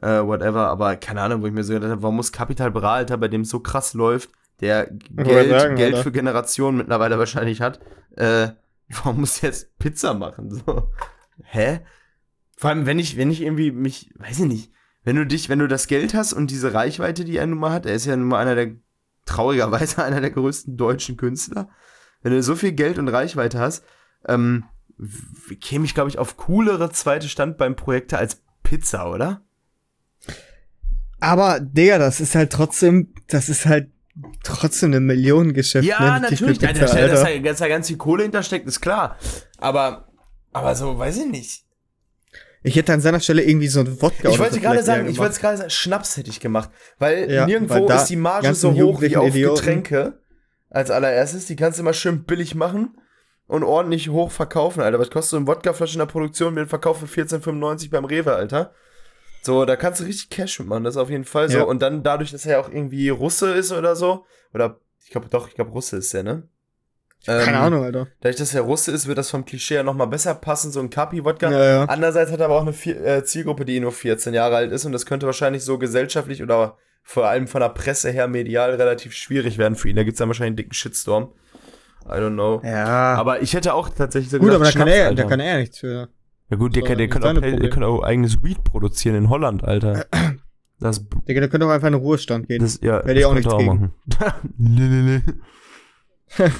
Äh, whatever, aber keine Ahnung, wo ich mir so gedacht habe, warum muss Capital Bra, Alter, bei dem es so krass läuft, der Geld, sagen, Geld für Generationen mittlerweile wahrscheinlich hat, äh, (laughs) warum muss der jetzt Pizza machen? So. Hä? Vor allem, wenn ich, wenn ich irgendwie mich, weiß ich nicht, wenn du dich, wenn du das Geld hast und diese Reichweite, die er nun mal hat, er ist ja nun mal einer der traurigerweise (laughs) einer der größten deutschen Künstler. Wenn du so viel Geld und Reichweite hast, ähm, käme ich, glaube ich, auf coolere zweite Standbein-Projekte als Pizza, oder? Aber, Digga, das ist halt trotzdem, das ist halt trotzdem ein Millionengeschäft. Ja, ne? Natürlich. Pizza, da, dass, da, dass da ganz viel Kohle hintersteckt, ist klar. Aber, aber so, weiß ich nicht. Ich hätte an seiner Stelle irgendwie so ein Wodka Ich wollte gerade sagen, ich wollte gerade sagen, Schnaps hätte ich gemacht. Weil Ja, nirgendwo weil ist die Marge so hoch wie auf Idioten- Getränke als allererstes. Die kannst du immer schön billig machen und ordentlich hoch verkaufen, Alter. Was kostet so eine Wodkaflasche in der Produktion mit dem Verkauf für 14,95 beim Rewe, Alter? So, da kannst du richtig Cash mitmachen, das ist auf jeden Fall so. Ja. Und dann dadurch, dass er ja auch irgendwie Russe ist oder so, oder ich glaube doch, ich glaube Russe ist der, ne? Keine Ähm, Ahnung, Alter. Dadurch, dass er Russe ist, wird das vom Klischee ja nochmal besser passen, so ein Kapi-Wodka. Ja, ja. Andererseits hat er aber auch eine vier, äh, Zielgruppe, die nur 14 Jahre alt ist und das könnte wahrscheinlich so gesellschaftlich oder vor allem von der Presse her medial relativ schwierig werden für ihn. Da gibt's dann wahrscheinlich einen dicken Shitstorm. I don't know. Ja. Aber ich hätte auch tatsächlich so Gut, aber da kann, er, da kann er nichts für. Ja gut, der, kann, der, kann auch, der kann auch eigenes Weed produzieren in Holland, Alter. (clears throat) Das, Digga, der könnte auch einfach in den Ruhestand gehen. das ja, ich das auch nichts machen. (laughs) nee, nee, nee. (laughs)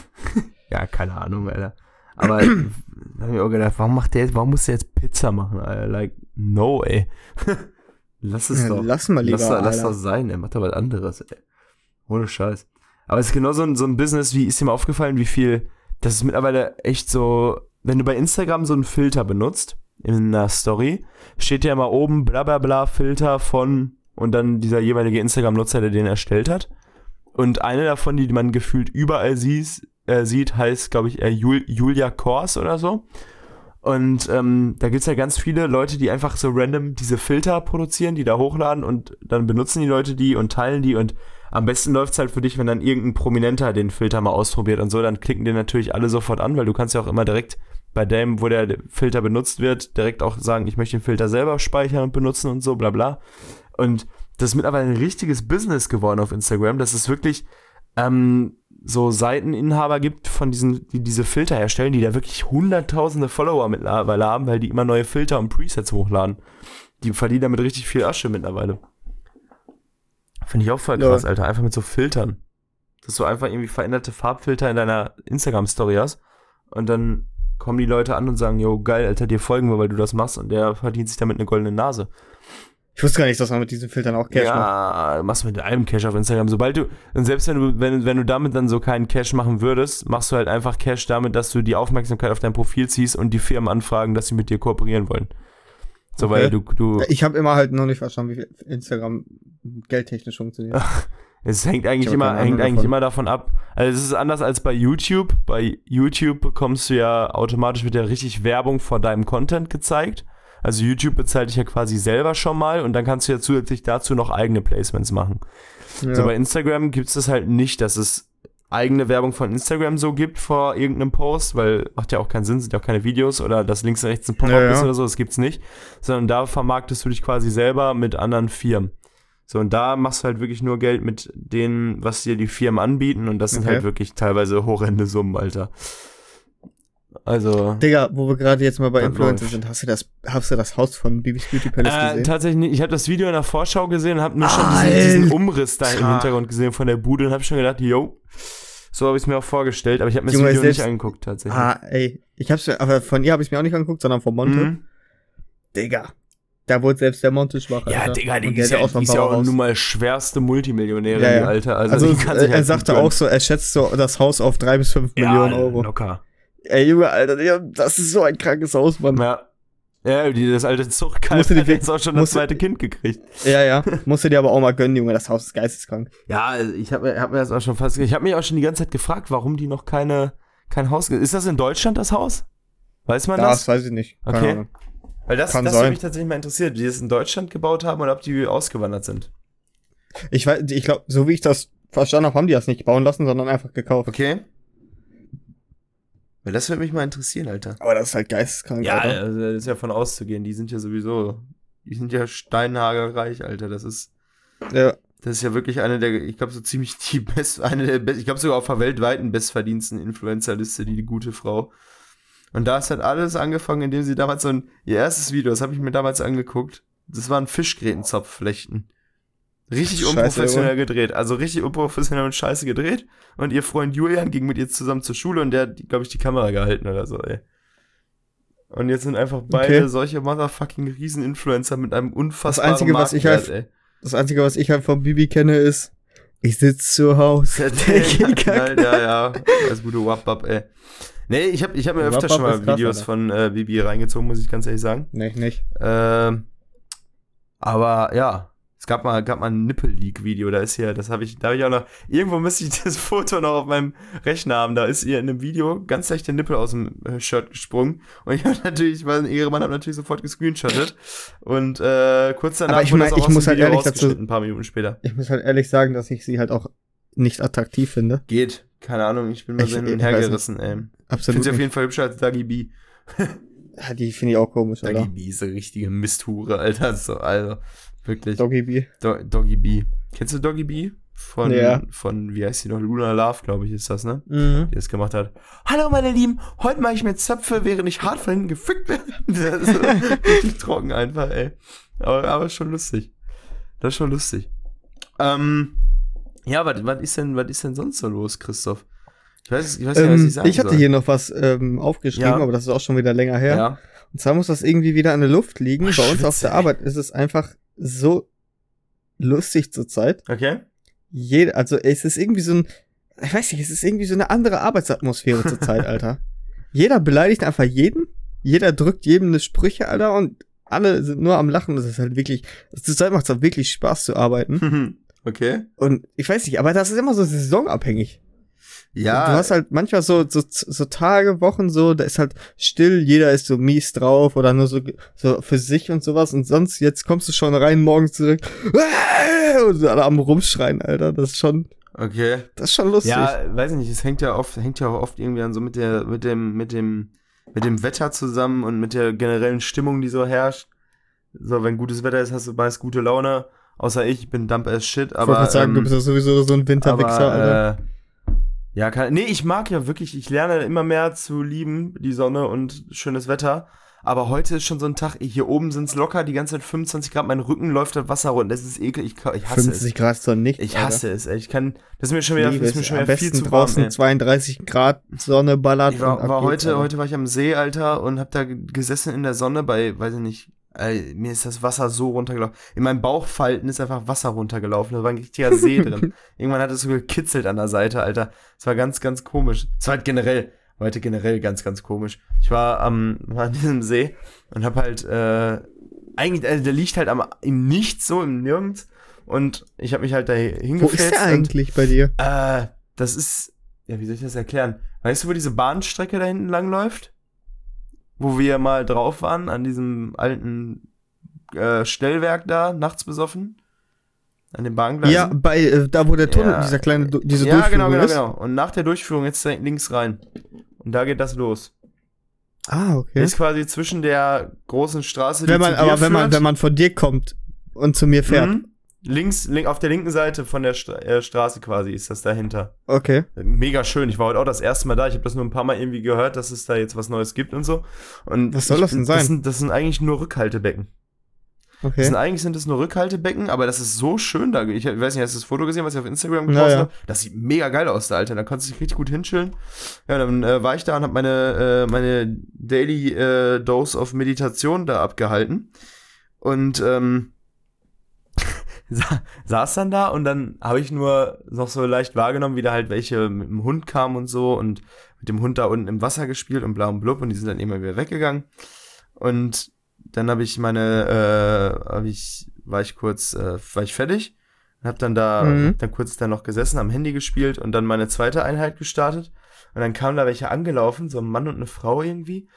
ja, keine Ahnung, Alter. Aber (clears throat) da hab ich auch gedacht, warum macht der jetzt, warum muss der jetzt Pizza machen, Alter? Like, no, ey. (laughs) Lass es Ja, doch. lass mal lieber, Lass, lass das sein, ey. Mach doch was anderes, ey. Ohne Scheiß. Aber es ist genau so ein, so ein Business, wie ist dir mal aufgefallen, wie viel, das ist mittlerweile echt so, wenn du bei Instagram so einen Filter benutzt, in einer Story, steht ja immer oben bla bla bla Filter von und dann dieser jeweilige Instagram-Nutzer, der den erstellt hat. Und eine davon, die man gefühlt überall sieht, äh, sieht heißt, glaube ich, äh, Jul Julia Kors oder so. Und ähm, da gibt's ja ganz viele Leute, die einfach so random diese Filter produzieren, die da hochladen und dann benutzen die Leute die und teilen die und am besten läuft's halt für dich, wenn dann irgendein Prominenter den Filter mal ausprobiert und so, dann klicken den natürlich alle sofort an, weil du kannst ja auch immer direkt bei dem, wo der Filter benutzt wird, direkt auch sagen, ich möchte den Filter selber speichern und benutzen und so, bla bla. Und das ist mittlerweile ein richtiges Business geworden auf Instagram. Das ist wirklich ähm, so Seiteninhaber gibt von diesen, die diese Filter herstellen, die da wirklich hunderttausende Follower mittlerweile haben, weil die immer neue Filter und Presets hochladen. Die verdienen damit richtig viel Asche mittlerweile. Finde ich auch voll Ja. krass, Alter. Einfach mit so Filtern. Dass du einfach irgendwie veränderte Farbfilter in deiner Instagram-Story hast und dann kommen die Leute an und sagen, yo, geil, Alter, dir folgen wir, weil du das machst und der verdient sich damit eine goldene Nase. Ich wusste gar nicht, dass man mit diesen Filtern auch Cash macht. ja, machst du mit einem Cash auf Instagram. Sobald du, und selbst wenn du, wenn, wenn du damit dann so keinen Cash machen würdest, machst du halt einfach Cash damit, dass du die Aufmerksamkeit auf dein Profil ziehst und die Firmen anfragen, dass sie mit dir kooperieren wollen. So, Okay. weil du, du, Ich habe immer halt noch nicht verstanden, wie Instagram geldtechnisch funktioniert. (laughs) es hängt eigentlich immer, hängt eigentlich davon. immer davon ab. Also es ist anders als bei YouTube. Bei YouTube bekommst du ja automatisch mit der richtig Werbung vor deinem Content gezeigt. Also YouTube bezahlt dich ja quasi selber schon mal und dann kannst du ja zusätzlich dazu noch eigene Placements machen. Ja. So bei Instagram gibt es das halt nicht, dass es eigene Werbung von Instagram so gibt vor irgendeinem Post, weil macht ja auch keinen Sinn, sind ja auch keine Videos oder dass links und rechts ein Pop-up Ja, ja. ist oder so, das gibt's nicht. Sondern da vermarktest du dich quasi selber mit anderen Firmen. So, und da machst du halt wirklich nur Geld mit denen, was dir die Firmen anbieten und das sind Okay. halt wirklich teilweise horrende Summen, Alter. Also. Digga, wo wir gerade jetzt mal bei Das Influencer läuft. sind, hast du das, hast du das Haus von Bibis Beauty Palace Äh, gesehen? tatsächlich nicht. Ich habe das Video in der Vorschau gesehen und habe nur schon diesen, diesen. Umriss da im Hintergrund gesehen von der Bude und habe schon gedacht, yo, so habe ich es mir auch vorgestellt, aber ich habe mir das Junge, Video selbst- nicht angeguckt tatsächlich. Ah, ey. Ich hab's mir, aber von ihr habe ich mir auch nicht angeguckt, sondern von Monte. Mhm. Digga. Da wurde selbst der Monte schwach. Ja, Alter. Digga, die ist ja, auch ist ja auch nun mal schwerste Multimillionärin, Ja, ja. die Alte. Also, Also, äh, er halt sagte gut auch so, er schätzt so das Haus auf drei bis fünf gönnen. Millionen ja, Euro. locker. Ey, Junge, Alter, das ist so ein krankes Haus, Mann. Ja. Ja, die, das alte Zuchtkalb hat jetzt auch schon das zweite Kind gekriegt. Ja, ja. (laughs) Musst du dir aber auch mal gönnen, Junge, das Haus ist geisteskrank. Ja, also ich habe hab mir das auch schon fast. Ich habe mich auch schon die ganze Zeit gefragt, warum die noch keine kein Haus. Ist das in Deutschland das Haus? Weiß man Das, das? weiß ich nicht. Keine Okay. Ahnung. Weil das, kann das sein. würde mich tatsächlich mal interessiert, wie die es in Deutschland gebaut haben oder ob die ausgewandert sind. Ich weiß, ich glaube, so wie ich das verstanden habe, haben die das nicht bauen lassen, sondern einfach gekauft. Okay. Weil das würde mich mal interessieren, Alter. Aber das ist halt geisteskrank, Ja, Alter. also das ist ja von auszugehen. Die sind ja sowieso, die sind ja steinhagelreich, Alter. Das ist, Ja. das ist ja wirklich eine der, ich glaube so ziemlich die best, eine der best, ich glaube sogar auf der weltweiten bestverdiensten Influencer-Liste, die, die gute Frau. Und da ist halt alles angefangen, indem sie damals so ein, ihr erstes Video, das habe ich mir damals angeguckt, das waren Fischgrätenzopf flechten. Richtig Scheiße, unprofessionell gedreht. Also richtig unprofessionell und scheiße gedreht. Und ihr Freund Julian ging mit ihr zusammen zur Schule und der hat, glaube ich, die Kamera gehalten oder so, ey. Und jetzt sind einfach beide Okay. solche motherfucking Rieseninfluencer mit einem unfassbaren Das Einzige, was ich halt- ey. Das Einzige, was ich halt von Bibi kenne, ist, ich sitze zu Hause. Der, (laughs) Der geht ja, ja, ja. Das gute Wap, Wap, ey. Nee, ich habe ich hab mir öfter Wap, schon mal krass, Videos Alter. von äh, Bibi reingezogen, muss ich ganz ehrlich sagen. Nee, nicht. Ähm, aber ja, es gab mal, gab mal ein Nippel-Leak-Video, da ist hier, das habe ich, da habe ich auch noch, irgendwo müsste ich (laughs) das Foto noch auf meinem Rechner haben, da ist ihr in einem Video ganz leicht der Nippel aus dem äh, Shirt gesprungen und ich (laughs) habe natürlich, weil ihre Mann hat natürlich sofort gescreenshottet und äh, kurz danach Aber ich wurde mein, das auch ich muss halt Video ehrlich dazu- ein paar Minuten später. Ich muss halt ehrlich sagen, dass ich sie halt auch nicht attraktiv finde. Geht, keine Ahnung, ich bin mal Ich- so hin und her gerissen, ey. Ich Absolut. finde sie auf jeden Fall hübscher als Dagi B. (laughs) Ja, die finde ich auch komisch, Dagi Alter. B ist eine richtige Misthure, Alter, so, also, wirklich. Doggy B. Do Doggy B. Kennst du Doggy B? Von, Ja. von, wie heißt die noch? Luna Love, glaube ich, ist das, ne? Mhm. Die das gemacht hat. Hallo, meine Lieben, heute mache ich mir Zöpfe, während ich hart von hinten gefickt werde. (laughs) Das ist (laughs) trocken einfach, ey. Aber, aber schon lustig. Das ist schon lustig. Ähm, ja, was, was ist denn, was ist denn sonst so los, Christoph? Ich weiß, ich weiß nicht, was Ähm, ich sagen ich hatte soll. hier noch was ähm, aufgeschrieben, Ja. aber das ist auch schon wieder länger her. ja. Und zwar muss das irgendwie wieder in der Luft liegen. Oh, Bei uns auf der. Arbeit ist es einfach so lustig zurzeit. Okay. Jeder, also es ist irgendwie so ein, ich weiß nicht, es ist irgendwie so eine andere Arbeitsatmosphäre zurzeit, (laughs) Alter. Jeder beleidigt einfach jeden, jeder drückt jedem eine Sprüche, Alter, und alle sind nur am Lachen. Das ist halt wirklich, zurzeit macht es auch wirklich Spaß zu arbeiten. (laughs) okay. Und ich weiß nicht, aber das ist immer so saisonabhängig. Ja. Du hast halt manchmal so, so, so Tage, Wochen so, da ist halt still, jeder ist so mies drauf oder nur so, so für sich und sowas und sonst, jetzt kommst du schon rein, morgens zurück (laughs) und alle am rumschreien, Alter, das ist schon, okay. das ist schon lustig. Ja, weiß ich nicht, es hängt ja oft, hängt ja auch oft irgendwie an so mit der, mit dem, mit dem, mit dem Wetter zusammen und mit der generellen Stimmung, die so herrscht. So, wenn gutes Wetter ist, hast du meist gute Laune. Außer ich, ich bin dump as shit, ich aber. wollte grad sagen, du ähm, bist ja sowieso so ein Winterwichser, Alter. aber, äh, ja, kann, nee, ich mag ja wirklich, ich lerne immer mehr zu lieben, die Sonne und schönes Wetter. Aber heute ist schon so ein Tag, hier oben sind's locker, die ganze Zeit 25 Grad, mein Rücken läuft das Wasser runter, das ist eklig, ich, ich hasse 50 Grad ist doch nicht. es. Ich hasse es, ey. Ich kann, das ist mir schon Alter. wieder, Liebe ist mir es. schon wieder viel zu warm, draußen ey. 32 Grad, Sonne ballert. Ich war, war heute, Alter. heute war ich am See, Alter, und hab da gesessen in der Sonne bei, weiß ich nicht, ey, mir ist das Wasser so runtergelaufen. In meinen Bauchfalten ist einfach Wasser runtergelaufen. Da war ein richtiger See (laughs) drin. Irgendwann hat es so gekitzelt an der Seite, Alter. Es war ganz, ganz komisch. Es war halt generell, war heute generell ganz, ganz komisch. Ich war am, war an diesem See und hab halt, äh, eigentlich, also der liegt halt am, im Nichts, so im Nirgends. Und ich habe mich halt da Wo hingefetzt. ist der und- eigentlich bei dir? äh, das ist, ja, wie soll ich das erklären? Weißt du, wo diese Bahnstrecke da hinten lang läuft? Wo wir mal drauf waren, an diesem alten äh, Stellwerk da, nachts besoffen? An den Bahngleisen? Ja, bei, äh, da wo der Tunnel, Ja. dieser kleine, diese ja, Durchführung genau, genau, ist. genau. Und nach der Durchführung jetzt links rein. Und da geht das los. Ah, okay. Ist quasi zwischen der großen Straße, die Wenn man, aber wenn man, wenn man von dir kommt und zu mir fährt. Mhm. Links, link, auf der linken Seite von der Stra äh, Straße quasi ist das dahinter. Okay. Mega schön. Ich war heute auch das erste Mal da. Ich habe das nur ein paar Mal irgendwie gehört, dass es da jetzt was Neues gibt und so. Und Was soll ich das denn sein? Das sind, das sind eigentlich nur Rückhaltebecken. Das Okay. sind eigentlich sind es nur Rückhaltebecken, aber das ist so schön da. Ich weiß nicht, hast du das Foto gesehen, was ich auf Instagram gepostet ja. habe? Das sieht mega geil aus, da, Alter. Da konntest du dich richtig gut hinchillen. Ja, dann äh, war ich da und habe meine, äh, meine Daily äh, Dose of Meditation da abgehalten. Und ähm, sa saß dann da und dann habe ich nur noch so leicht wahrgenommen, wie da halt welche mit dem Hund kamen und so und mit dem Hund da unten im Wasser gespielt und bla und blub und die sind dann immer wieder weggegangen. Und dann habe ich meine, äh, hab ich, war ich kurz, äh, war ich fertig und habe dann da, Mhm. dann kurz da noch gesessen, am Handy gespielt und dann meine zweite Einheit gestartet. Und dann kamen da welche angelaufen, so ein Mann und eine Frau irgendwie.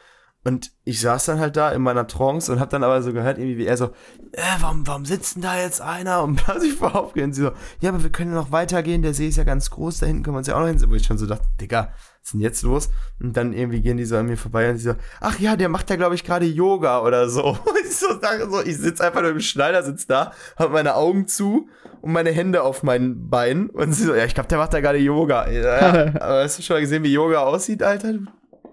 Und ich saß dann halt da in meiner Trance und hab dann aber so gehört, irgendwie wie er so, äh, warum, warum sitzt denn da jetzt einer? Und plötzlich war aufgehen. Sie so, ja, aber wir können ja noch weitergehen, der See ist ja ganz groß, da hinten können wir uns ja auch noch hin. Wo ich schon so dachte, Digga, was ist denn jetzt los? Und dann irgendwie gehen die so an mir vorbei und sie so, ach ja, der macht da, glaube ich, gerade Yoga oder so. (laughs) Und ich so dachte so, ich sitze einfach nur im Schneidersitz da, hab meine Augen zu und meine Hände auf meinen Beinen. Und sie so, ja, ich glaube, der macht da gerade Yoga. Ja, (laughs) aber hast du schon mal gesehen, wie Yoga aussieht, Alter?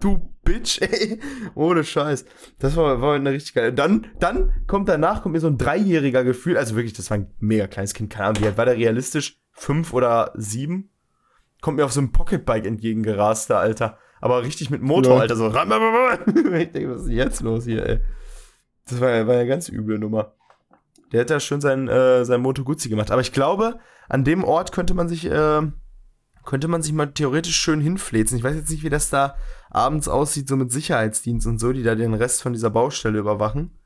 Du Bitch, ey. Ohne Scheiß. Das war, war eine richtig geile. Dann, dann kommt danach, kommt mir so ein dreijähriger Gefühl. Also wirklich, das war ein mega kleines Kind. Keine Ahnung, wie alt war der realistisch? Fünf oder sieben? Kommt mir auf so einem Pocketbike entgegengerast, der Alter. Aber richtig mit Motor, Ja. Alter. So. (laughs) Ich denke, was ist jetzt los hier, ey? Das war, ja- war ja eine ganz üble Nummer. Der hat da schön sein, äh, sein Moto Guzzi gemacht. Aber ich glaube, an dem Ort könnte man sich, äh, könnte man sich mal theoretisch schön hinfläzen. Ich weiß jetzt nicht, wie das da abends aussieht, so mit Sicherheitsdienst und so, die da den Rest von dieser Baustelle überwachen.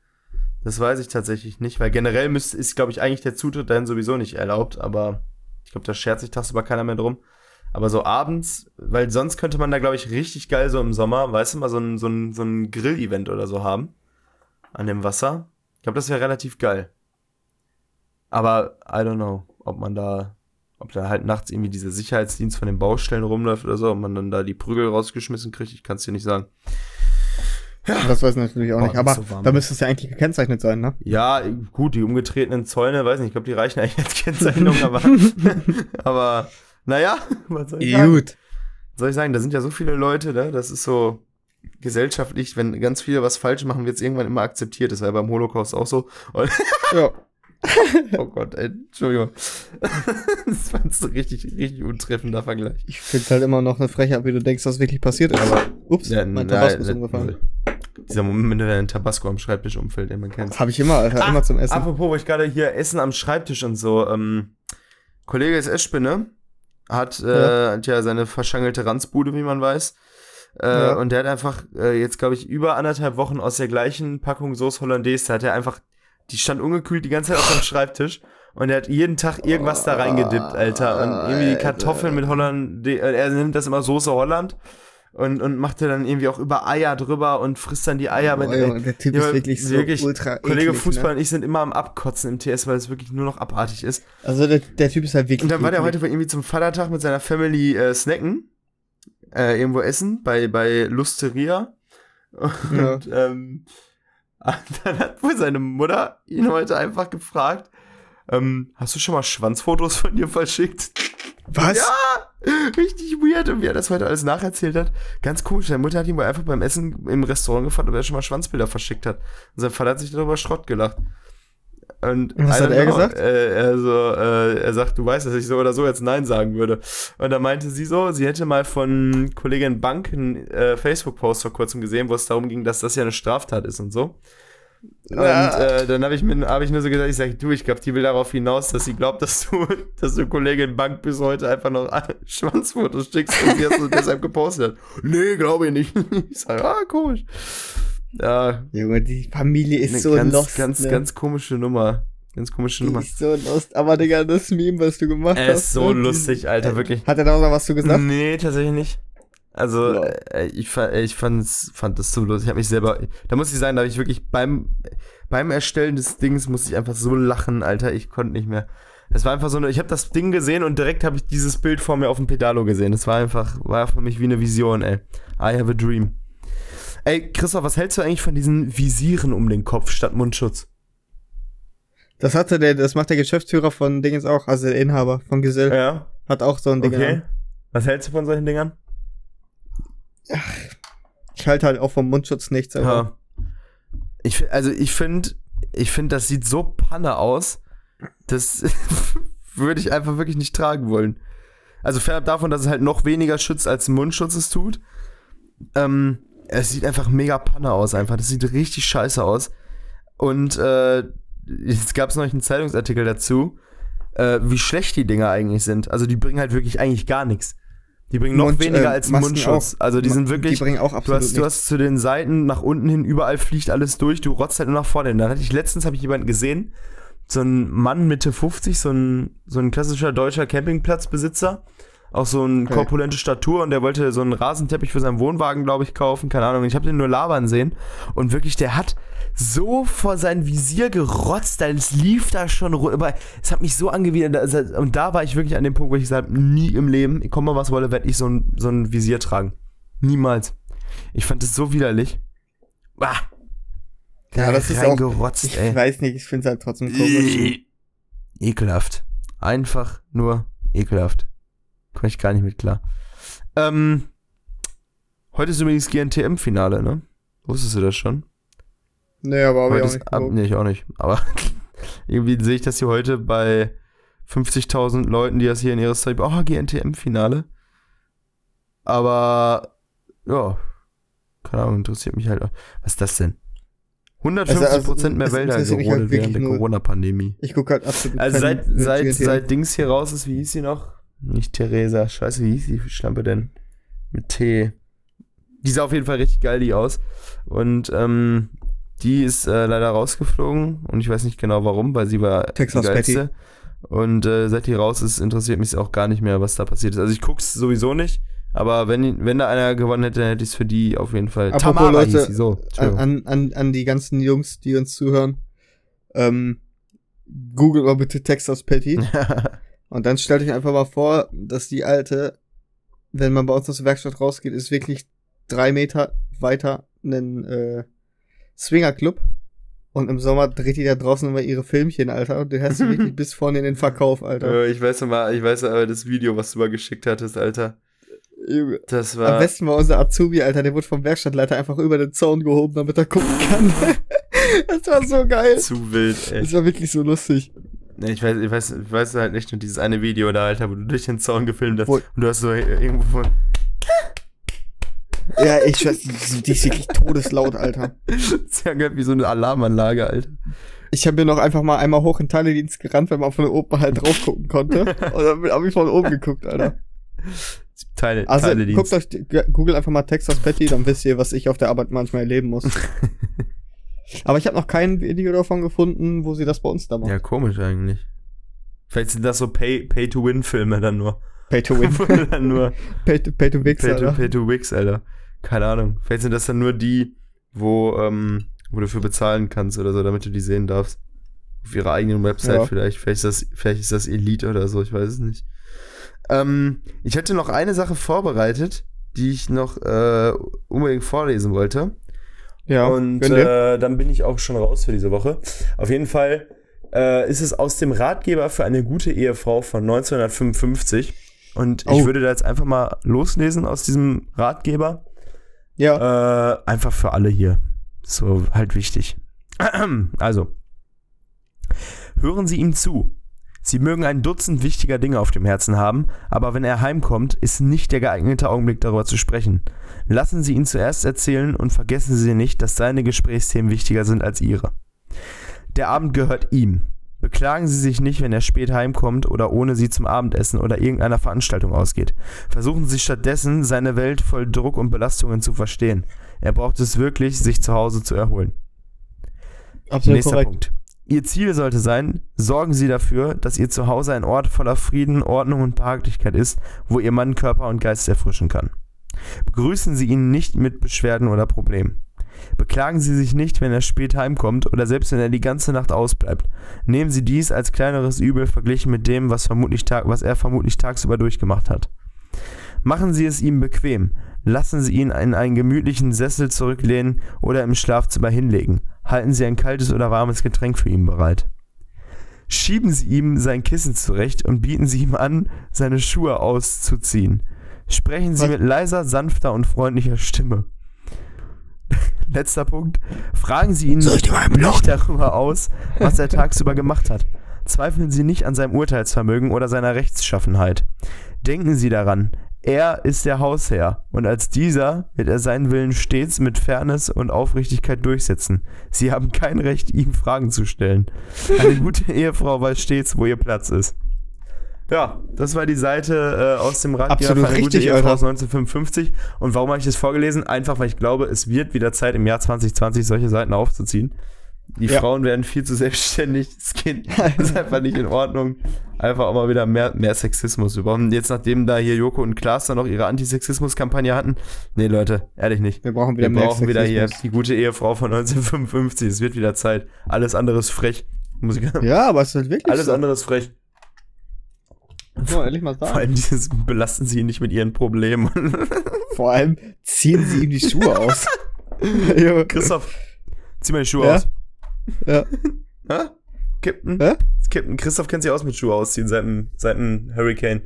Das weiß ich tatsächlich nicht, weil generell müsst, ist, glaube ich, eigentlich der Zutritt dahin sowieso nicht erlaubt, aber ich glaube, da schert sich tagsüber keiner mehr drum. Aber so abends, weil sonst könnte man da, glaube ich, richtig geil so im Sommer, weißt du, mal so ein, so ein, so ein Grill-Event oder so haben. An dem Wasser. Ich glaube, das wäre relativ geil. Aber I don't know, ob man da, ob da halt nachts irgendwie dieser Sicherheitsdienst von den Baustellen rumläuft oder so, ob man dann da die Prügel rausgeschmissen kriegt, ich kann es dir nicht sagen. Das weiß ich natürlich auch Boah, nicht. Aber so da müsste es ja eigentlich gekennzeichnet sein, ne? Ja, gut, die umgetretenen Zäune, weiß nicht, ich glaube, die reichen eigentlich als Kennzeichnung, (laughs) aber, aber, naja, (laughs) was soll ich sagen? Gut. soll ich sagen, da sind ja so viele Leute, ne? Das ist so gesellschaftlich, wenn ganz viele was falsch machen, wird es irgendwann immer akzeptiert. Das war ja beim Holocaust auch so. Und, Ja. (laughs) (laughs) oh Gott, ey, Entschuldigung. (laughs) das war ein so richtig, richtig untreffender Vergleich. Ich finde halt immer noch eine Frechheit, wie du denkst, dass wirklich passiert ist. Aber, ups, Ja, mein Tabasco ist umgefallen. Dieser Moment, wenn ein Tabasco am Schreibtisch umfällt, den man kennt. Habe ich immer, Alter, immer zum Essen. Apropos, wo ich gerade hier Essen am Schreibtisch und so. Ähm, Kollege ist Eschspinne, hat, äh, Ja. hat ja seine verschangelte Ranzbude, wie man weiß. Äh, Ja. Und der hat einfach äh, jetzt, glaube ich, über anderthalb Wochen aus der gleichen Packung Sauce Hollandaise, da hat er einfach, die stand ungekühlt die ganze Zeit auf seinem (laughs) Schreibtisch. Und er hat jeden Tag irgendwas da reingedippt, Alter. Und irgendwie die Kartoffeln mit Holland, er nimmt das immer Soße Holland. Und, und macht er dann irgendwie auch über Eier drüber und frisst dann die Eier mit. Boah, Junge, der Typ Ja, ist wirklich so wirklich, ultra Kollege eklig, Fußball Ne? und ich sind immer am Abkotzen im TS, weil es wirklich nur noch abartig ist. Also der, der Typ ist halt wirklich Und dann war der heute irgendwie zum Vatertag mit seiner Family äh, snacken, äh, irgendwo essen, bei, bei Lusteria. Und ähm, (laughs) dann hat wohl seine Mutter ihn heute einfach gefragt, ähm, hast du schon mal Schwanzfotos von dir verschickt? Was? Ja, richtig weird. Und wie er das heute alles nacherzählt hat, ganz komisch. Seine Mutter hat ihn wohl einfach beim Essen im Restaurant gefragt, ob er schon mal Schwanzbilder verschickt hat. Und sein Vater hat sich darüber Schrott gelacht. Und Was hat er know, gesagt? Äh, also, äh, er sagt, du weißt, dass ich so oder so jetzt Nein sagen würde. Und da meinte sie so, sie hätte mal von Kollegin Bank einen äh, Facebook-Post vor kurzem gesehen, wo es darum ging, dass das ja eine Straftat ist und so. Und äh, dann habe ich, mir- hab ich nur so gesagt, ich sage, du, ich glaube, die will darauf hinaus, dass sie glaubt, dass du, (laughs) dass du Kollegin Bank bis heute einfach noch (laughs) Schwanzfotos schickst und sie das so deshalb gepostet hat. Nee, glaube ich nicht. (laughs) Ich sage, ah, komisch. Ja, Junge, die Familie ist eine so ganz, lost. ganz, ne? ganz komische Nummer. Ganz komische die Nummer. ist so lost. Aber Digga, das Meme, was du gemacht Er hast. ist so ne? lustig, Alter, Äh, wirklich. Hat er da noch was zu gesagt? Nee, tatsächlich nicht. Also, Ja. äh, ich, äh, ich fand's, fand das so lustig. Ich habe mich selber, da muss ich sagen, da habe ich wirklich beim, beim Erstellen des Dings musste ich einfach so lachen, Alter. Ich konnte nicht mehr. Es war einfach so eine, ich habe das Ding gesehen und direkt habe ich dieses Bild vor mir auf dem Pedalo gesehen. Das war einfach, war für mich wie eine Vision, ey. I have a dream. Ey, Christoph, was hältst du eigentlich von diesen Visieren um den Kopf statt Mundschutz? Das hatte der, das macht der Geschäftsführer von Dingens auch, also der Inhaber von Gesell. Ja, Hat auch so ein Ding. okay. an. Was hältst du von solchen Dingern? Ich halte halt auch vom Mundschutz nichts, aber Ja. Ich, also ich finde, ich finde, das sieht so panne aus, das (laughs) würde ich einfach wirklich nicht tragen wollen. Also fernab davon, dass es halt noch weniger schützt, als ein Mundschutz es tut. Ähm, es sieht einfach mega panne aus, einfach. Das sieht richtig scheiße aus. Und äh, jetzt gab es noch einen Zeitungsartikel dazu, äh, wie schlecht die Dinger eigentlich sind. Also die bringen halt wirklich eigentlich gar nichts. Die bringen noch Mund- weniger äh, als ein Masken Mundschutz. Also die sind wirklich. Die bringen auch Du absolut hast, du hast zu den Seiten nach unten hin, überall fliegt alles durch, du rotzt halt nur nach vorne. hin. Dann hatte ich letztens habe ich jemanden gesehen, so ein Mann Mitte 50, so ein, so ein klassischer deutscher Campingplatzbesitzer, auch so eine Okay. korpulente Statur und der wollte so einen Rasenteppich für seinen Wohnwagen, glaube ich, kaufen, keine Ahnung. Ich habe den nur labern sehen und wirklich, der hat so vor sein Visier gerotzt, es lief da schon, aber es hat mich so angewidert und da war ich wirklich an dem Punkt, wo ich gesagt habe, nie im Leben, komm mal was wolle, werde ich so ein, so ein Visier tragen. Niemals. Ich fand es so widerlich. Ah, Ja, das ist auch. reingerotzt, Ich ey. weiß nicht, ich finde es halt trotzdem komisch. Äh, Ekelhaft. Einfach nur ekelhaft. Komme ich gar nicht mit klar. Ähm, Heute ist übrigens GNTM-Finale, ne? Wusstest du das schon? Nee, aber hab ich auch nicht ab, nee, ich auch nicht. Aber (laughs) irgendwie sehe ich das hier heute bei 50.000 Leuten, die das hier in ihrer Story, oh, GNTM-Finale. Aber, ja, keine Ahnung, interessiert mich halt. auch. Was ist das denn? 150 Also, also, mehr Wälder halt gerodet während wirklich der Corona-Pandemie. Ich gucke halt absolut Also seit, seit, seit Dings hier raus ist, wie hieß sie noch? Nicht Theresa, scheiße, wie hieß die Schlampe denn? Mit T. Die sah auf jeden Fall richtig geil, die aus. Und ähm, die ist äh, leider rausgeflogen und ich weiß nicht genau warum, weil sie war Texas die geilste. Und äh, seit die raus ist, interessiert mich auch gar nicht mehr, was da passiert ist. Also ich guck's sowieso nicht, aber wenn, wenn da einer gewonnen hätte, dann hätte ich es für die auf jeden Fall. Apropos Tamara Leute, hieß sie so. An, an, an die ganzen Jungs, die uns zuhören. Ähm, Google mal bitte Texas Patty. (laughs) Und dann stellt euch einfach mal vor, dass die alte, wenn man bei uns aus der Werkstatt rausgeht, ist wirklich drei Meter weiter ein äh, Swingerclub. Und im Sommer dreht die da draußen immer ihre Filmchen, Alter. Und du hörst du wirklich (laughs) bis vorne in den Verkauf, Alter. Äh, ich weiß mal, ich weiß aber das Video, was du mal geschickt hattest, Alter. Das Am war. besten war unser Azubi, Alter, der wurde vom Werkstattleiter einfach über den Zaun gehoben, damit er gucken kann. (laughs) das war so geil. Zu wild, ey. Das war wirklich so lustig. Nee, ich weiß, ich weiß, ich weiß halt nicht nur dieses eine Video da, Alter, wo du durch den Zaun gefilmt hast Wo- und du hast so irgendwo von. Ja, ich weiß, die, ist wirklich todeslaut, Alter. (laughs) Das gehört wie so eine Alarmanlage, Alter. Ich habe mir noch einfach mal einmal hoch in Teiledienst gerannt, weil man von oben halt drauf gucken konnte. (laughs) Und dann habe ich von oben geguckt, Alter. Teile, Also Teiledienst. guckt euch, googelt einfach mal Texas Patty, dann wisst ihr, was ich auf der Arbeit manchmal erleben muss. (laughs) Aber ich habe noch kein Video davon gefunden, wo sie das bei uns da macht. Ja, komisch eigentlich. Vielleicht sind das so Pay-to-Win-Filme dann nur. Pay to win. Wo (laughs) du dann nur (laughs) pay to, pay to Pay to, Alter. pay to Wix, Alter. Keine Ahnung. Vielleicht sind das dann nur die, wo, ähm, wo du für bezahlen kannst oder so, damit du die sehen darfst. Auf ihrer eigenen Website Ja. vielleicht. Vielleicht ist, das, vielleicht ist das Elite oder so, ich weiß es nicht. Ähm, ich hätte noch eine Sache vorbereitet, die ich noch äh, unbedingt vorlesen wollte. Ja, Und äh, dann bin ich auch schon raus für diese Woche. Auf jeden Fall äh, ist es aus dem Ratgeber für eine gute Ehefrau von 1955. Und ich Oh. würde da jetzt einfach mal loslesen aus diesem Ratgeber. ja. Äh, einfach für alle hier. So halt wichtig. (clears throat) Also, hören Sie ihm zu. Sie mögen ein Dutzend wichtiger Dinge auf dem Herzen haben, aber wenn er heimkommt, ist nicht der geeignete Augenblick darüber zu sprechen. Lassen Sie ihn zuerst erzählen und vergessen Sie nicht, dass seine Gesprächsthemen wichtiger sind als Ihre. Der Abend gehört ihm. Beklagen Sie sich nicht, wenn er spät heimkommt oder ohne Sie zum Abendessen oder irgendeiner Veranstaltung ausgeht. Versuchen Sie stattdessen, seine Welt voll Druck und Belastungen zu verstehen. Er braucht es wirklich, sich zu Hause zu erholen. Absolut Nächster korrekt. Punkt. Ihr Ziel sollte sein, sorgen Sie dafür, dass Ihr Zuhause ein Ort voller Frieden, Ordnung und Behaglichkeit ist, wo Ihr Mann Körper und Geist erfrischen kann. Begrüßen Sie ihn nicht mit Beschwerden oder Problemen. Beklagen Sie sich nicht, wenn er spät heimkommt oder selbst wenn er die ganze Nacht ausbleibt. Nehmen Sie dies als kleineres Übel verglichen mit dem, was, vermutlich was er vermutlich tagsüber durchgemacht hat. Machen Sie es ihm bequem. Lassen Sie ihn in einen gemütlichen Sessel zurücklehnen oder im Schlafzimmer hinlegen. Halten Sie ein kaltes oder warmes Getränk für ihn bereit. Schieben Sie ihm sein Kissen zurecht und bieten Sie ihm an, seine Schuhe auszuziehen. Sprechen Sie Was? mit leiser, sanfter und freundlicher Stimme. (laughs) Letzter Punkt. Fragen Sie ihn nicht darüber aus, was er tagsüber gemacht hat. Zweifeln Sie nicht an seinem Urteilsvermögen oder seiner Rechtsschaffenheit. Denken Sie daran, er ist der Hausherr und als dieser wird er seinen Willen stets mit Fairness und Aufrichtigkeit durchsetzen. Sie haben kein Recht, ihm Fragen zu stellen. Eine gute (laughs) Ehefrau weiß stets, wo ihr Platz ist. Ja, das war die Seite äh, aus dem Ratgeber Absolut eine gute richtig, Ehefrau Alter. aus 1955. Und warum habe ich das vorgelesen? Einfach, weil ich glaube, es wird wieder Zeit im Jahr 2020 solche Seiten aufzuziehen. Die Ja. Frauen werden viel zu selbstständig. Das das (laughs) ist einfach nicht in Ordnung. Einfach auch mal wieder mehr, mehr Sexismus. Brauchen jetzt, nachdem da hier Joko und Klaas dann noch ihre Antisexismus-Kampagne hatten. Nee, Leute, ehrlich nicht. Wir brauchen wieder Wir mehr brauchen wieder hier Sexismus. die gute Ehefrau von 1955. Es wird wieder Zeit. Alles andere ist frech. Muss ich Ja, aber es ist wirklich Alles so. andere ist frech. Man ehrlich mal Vor sagen. allem dieses belasten sie ihn nicht mit ihren Problemen. (laughs) Vor allem ziehen sie ihm die Schuhe (laughs) aus. Christoph, zieh mal die Schuhe Ja? aus. Ja. (laughs) Hä? Captain? Hä? Captain Christoph kennt sich aus mit Schuhe ausziehen seit dem, seit dem Hurricane.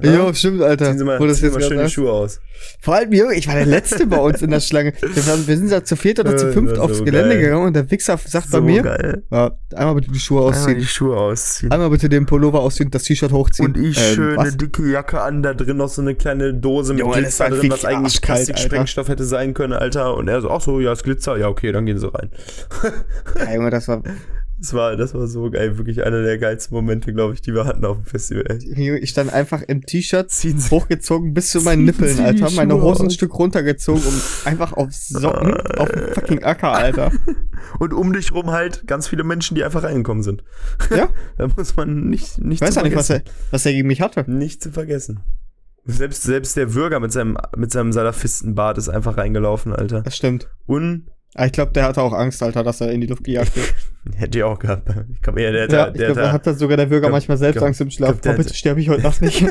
Jo, stimmt, Alter. Ziehen Sie mal, Wo das jetzt mal gerade schön die sagst. Schuhe aus. Vor allem, Junge, ich war der Letzte bei uns in der Schlange. (laughs) Wir, waren, wir sind da zu viert oder zu fünft aufs so Gelände geil. gegangen und der Wichser sagt bei so mir, geil. ja, einmal bitte die Schuhe Einmal ausziehen. die Schuhe ausziehen. Einmal bitte den Pullover ausziehen und das T-Shirt hochziehen. Und ich Ähm, schön was? eine dicke Jacke an, da drin noch so eine kleine Dose mit Glitzer drin, was eigentlich Plastiksprengstoff hätte sein können, Alter. Und er so, ach so, ja, ist Glitzer, ja, okay, dann gehen sie rein. (laughs) Ja, Junge, das war, Das war, das war so geil, wirklich einer der geilsten Momente, glaube ich, die wir hatten auf dem Festival. ich stand einfach im T-Shirt hochgezogen bis zu meinen Nippeln, Alter. Meine Hosen ein. Stück runtergezogen, um einfach auf Socken auf dem fucking Acker, Alter. (laughs) und um dich rum halt ganz viele Menschen, die einfach reingekommen sind. Ja? (laughs) Da muss man nicht, nicht Ich weiß ja nicht, was er, was er gegen mich hatte. Nicht zu vergessen. Selbst, selbst der Bürger mit seinem, mit seinem Salafistenbart ist einfach reingelaufen, Alter. Das stimmt. Und Aber ich glaube, der hatte auch Angst, Alter, dass er in die Luft gejagt wird. (laughs) hätte ich auch gehabt. Ich glaube eher, der, ja, der, ich der, glaube, da hat dann sogar der Bürger glaub- manchmal selbst glaub- Angst im Schlaf. glaub, der oh, bitte hat- sterbe ich heute Nacht nicht.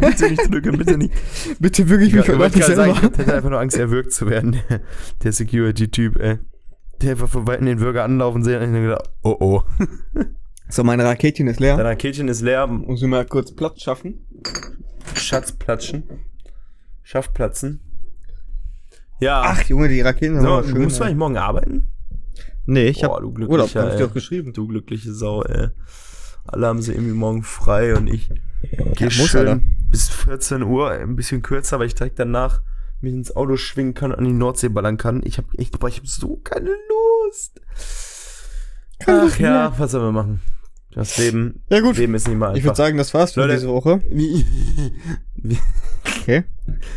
bitte nicht drücken, bitte nicht. bitte wirklich Ich mich heute Nacht nicht (laughs) (laughs) gerade sagen, selber. ich hätte einfach nur Angst, erwürgt zu werden. Der, der Security-Typ, ey. Der einfach von Weitem den Bürger anlaufen sehen und ich gedacht, oh oh. So, meine Raketchen ist leer. Dein Raketchen ist leer, Muss ich mal kurz Platz schaffen. Schatz platschen. Schaff platzen. Ja. Ach, Junge, die Raketen sind so, schön. musst du eigentlich morgen arbeiten? Nee, ich hab du Urlaub, hab ich ey. doch geschrieben. Du glückliche Sau, ey. Alle haben sie irgendwie morgen frei und ich gehe muss, schön bis 14 Uhr, ein bisschen kürzer, weil ich direkt danach mich ins Auto schwingen kann und an die Nordsee ballern kann. Ich habe echt, boah, ich habe so keine Lust. Kann Ach ja, was sollen wir machen? Das Leben, Ja, gut. Leben ist nicht mal einfach. Ich würde sagen, das war's für Leute, diese Woche. (laughs) wir, Okay.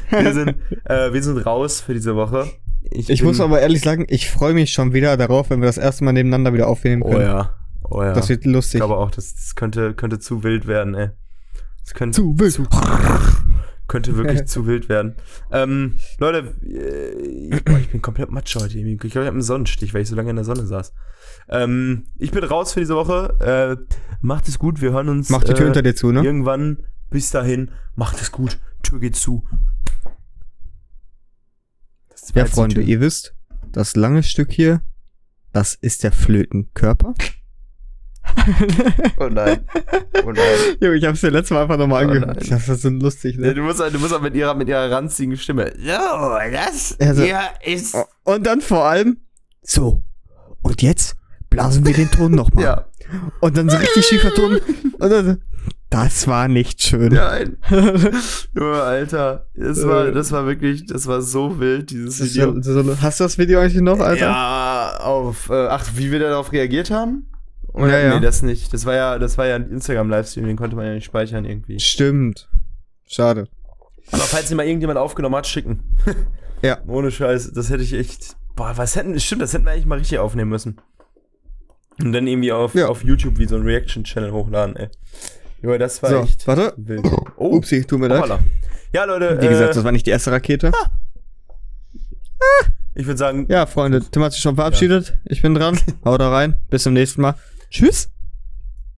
wir, sind, äh, wir sind raus für diese Woche. Ich bin- muss aber ehrlich sagen, ich freue mich schon wieder darauf, wenn wir das erste Mal nebeneinander wieder aufnehmen Oh können. ja, oh ja. Das wird ich lustig. glaube auch, das, das könnte, könnte zu wild werden, ey. Das könnte, Zu wild. könnte wirklich (laughs) zu wild werden. Ähm, Leute, äh, ich, boah, ich bin komplett matsch heute. Ich glaube, ich habe einen Sonnenstich, weil ich so lange in der Sonne saß. Ähm, ich bin raus für diese Woche. Äh, macht es gut, wir hören uns. Mach die Tür äh, hinter dir zu, ne? Irgendwann, bis dahin, macht es gut. Tür geht zu. Ja, Freunde, ihr wisst, das lange Stück hier, das ist der Flötenkörper. Oh nein. Oh nein. Junge, ich hab's dir letztes Mal einfach nochmal Oh angehört. nein. das ist so lustig, Ja, ne? du, musst, du musst auch mit ihrer, mit ihrer ranzigen Stimme. So, das Also- hier ist. Und dann vor allem, so, und jetzt blasen wir den Ton nochmal. Ja. Und dann so richtig schiefer Ton. Und dann, so, das war nicht schön. Nein. (laughs) Junge, Alter. Das war, das war wirklich, das war so wild, dieses Das Video. so, hast du das Video eigentlich noch, Alter? Ja, auf, äh, ach, wie wir darauf reagiert haben? Oder? Ja, ja. Nee, das nicht. Das war ja, das war ja ein Instagram-Livestream, den konnte man ja nicht speichern irgendwie. Stimmt. Schade. Aber falls ihn mal irgendjemand aufgenommen hat, schicken. (laughs) Ja. Ohne Scheiß, das hätte ich echt. Boah, was hätten, stimmt, das hätten wir eigentlich mal richtig aufnehmen müssen. Und dann irgendwie auf, Ja. auf YouTube wie so ein Reaction-Channel hochladen, ey. Junge, das war So, echt warte. wild. Oh, Upsi, tut mir leid. hoppala. Ja, Leute, Wie gesagt, äh, das war nicht die erste Rakete. ich würde sagen, Ja, Freunde, Tim hat sich schon verabschiedet. Ich bin dran. (laughs) Haut da rein. Bis zum nächsten Mal. Tschüss.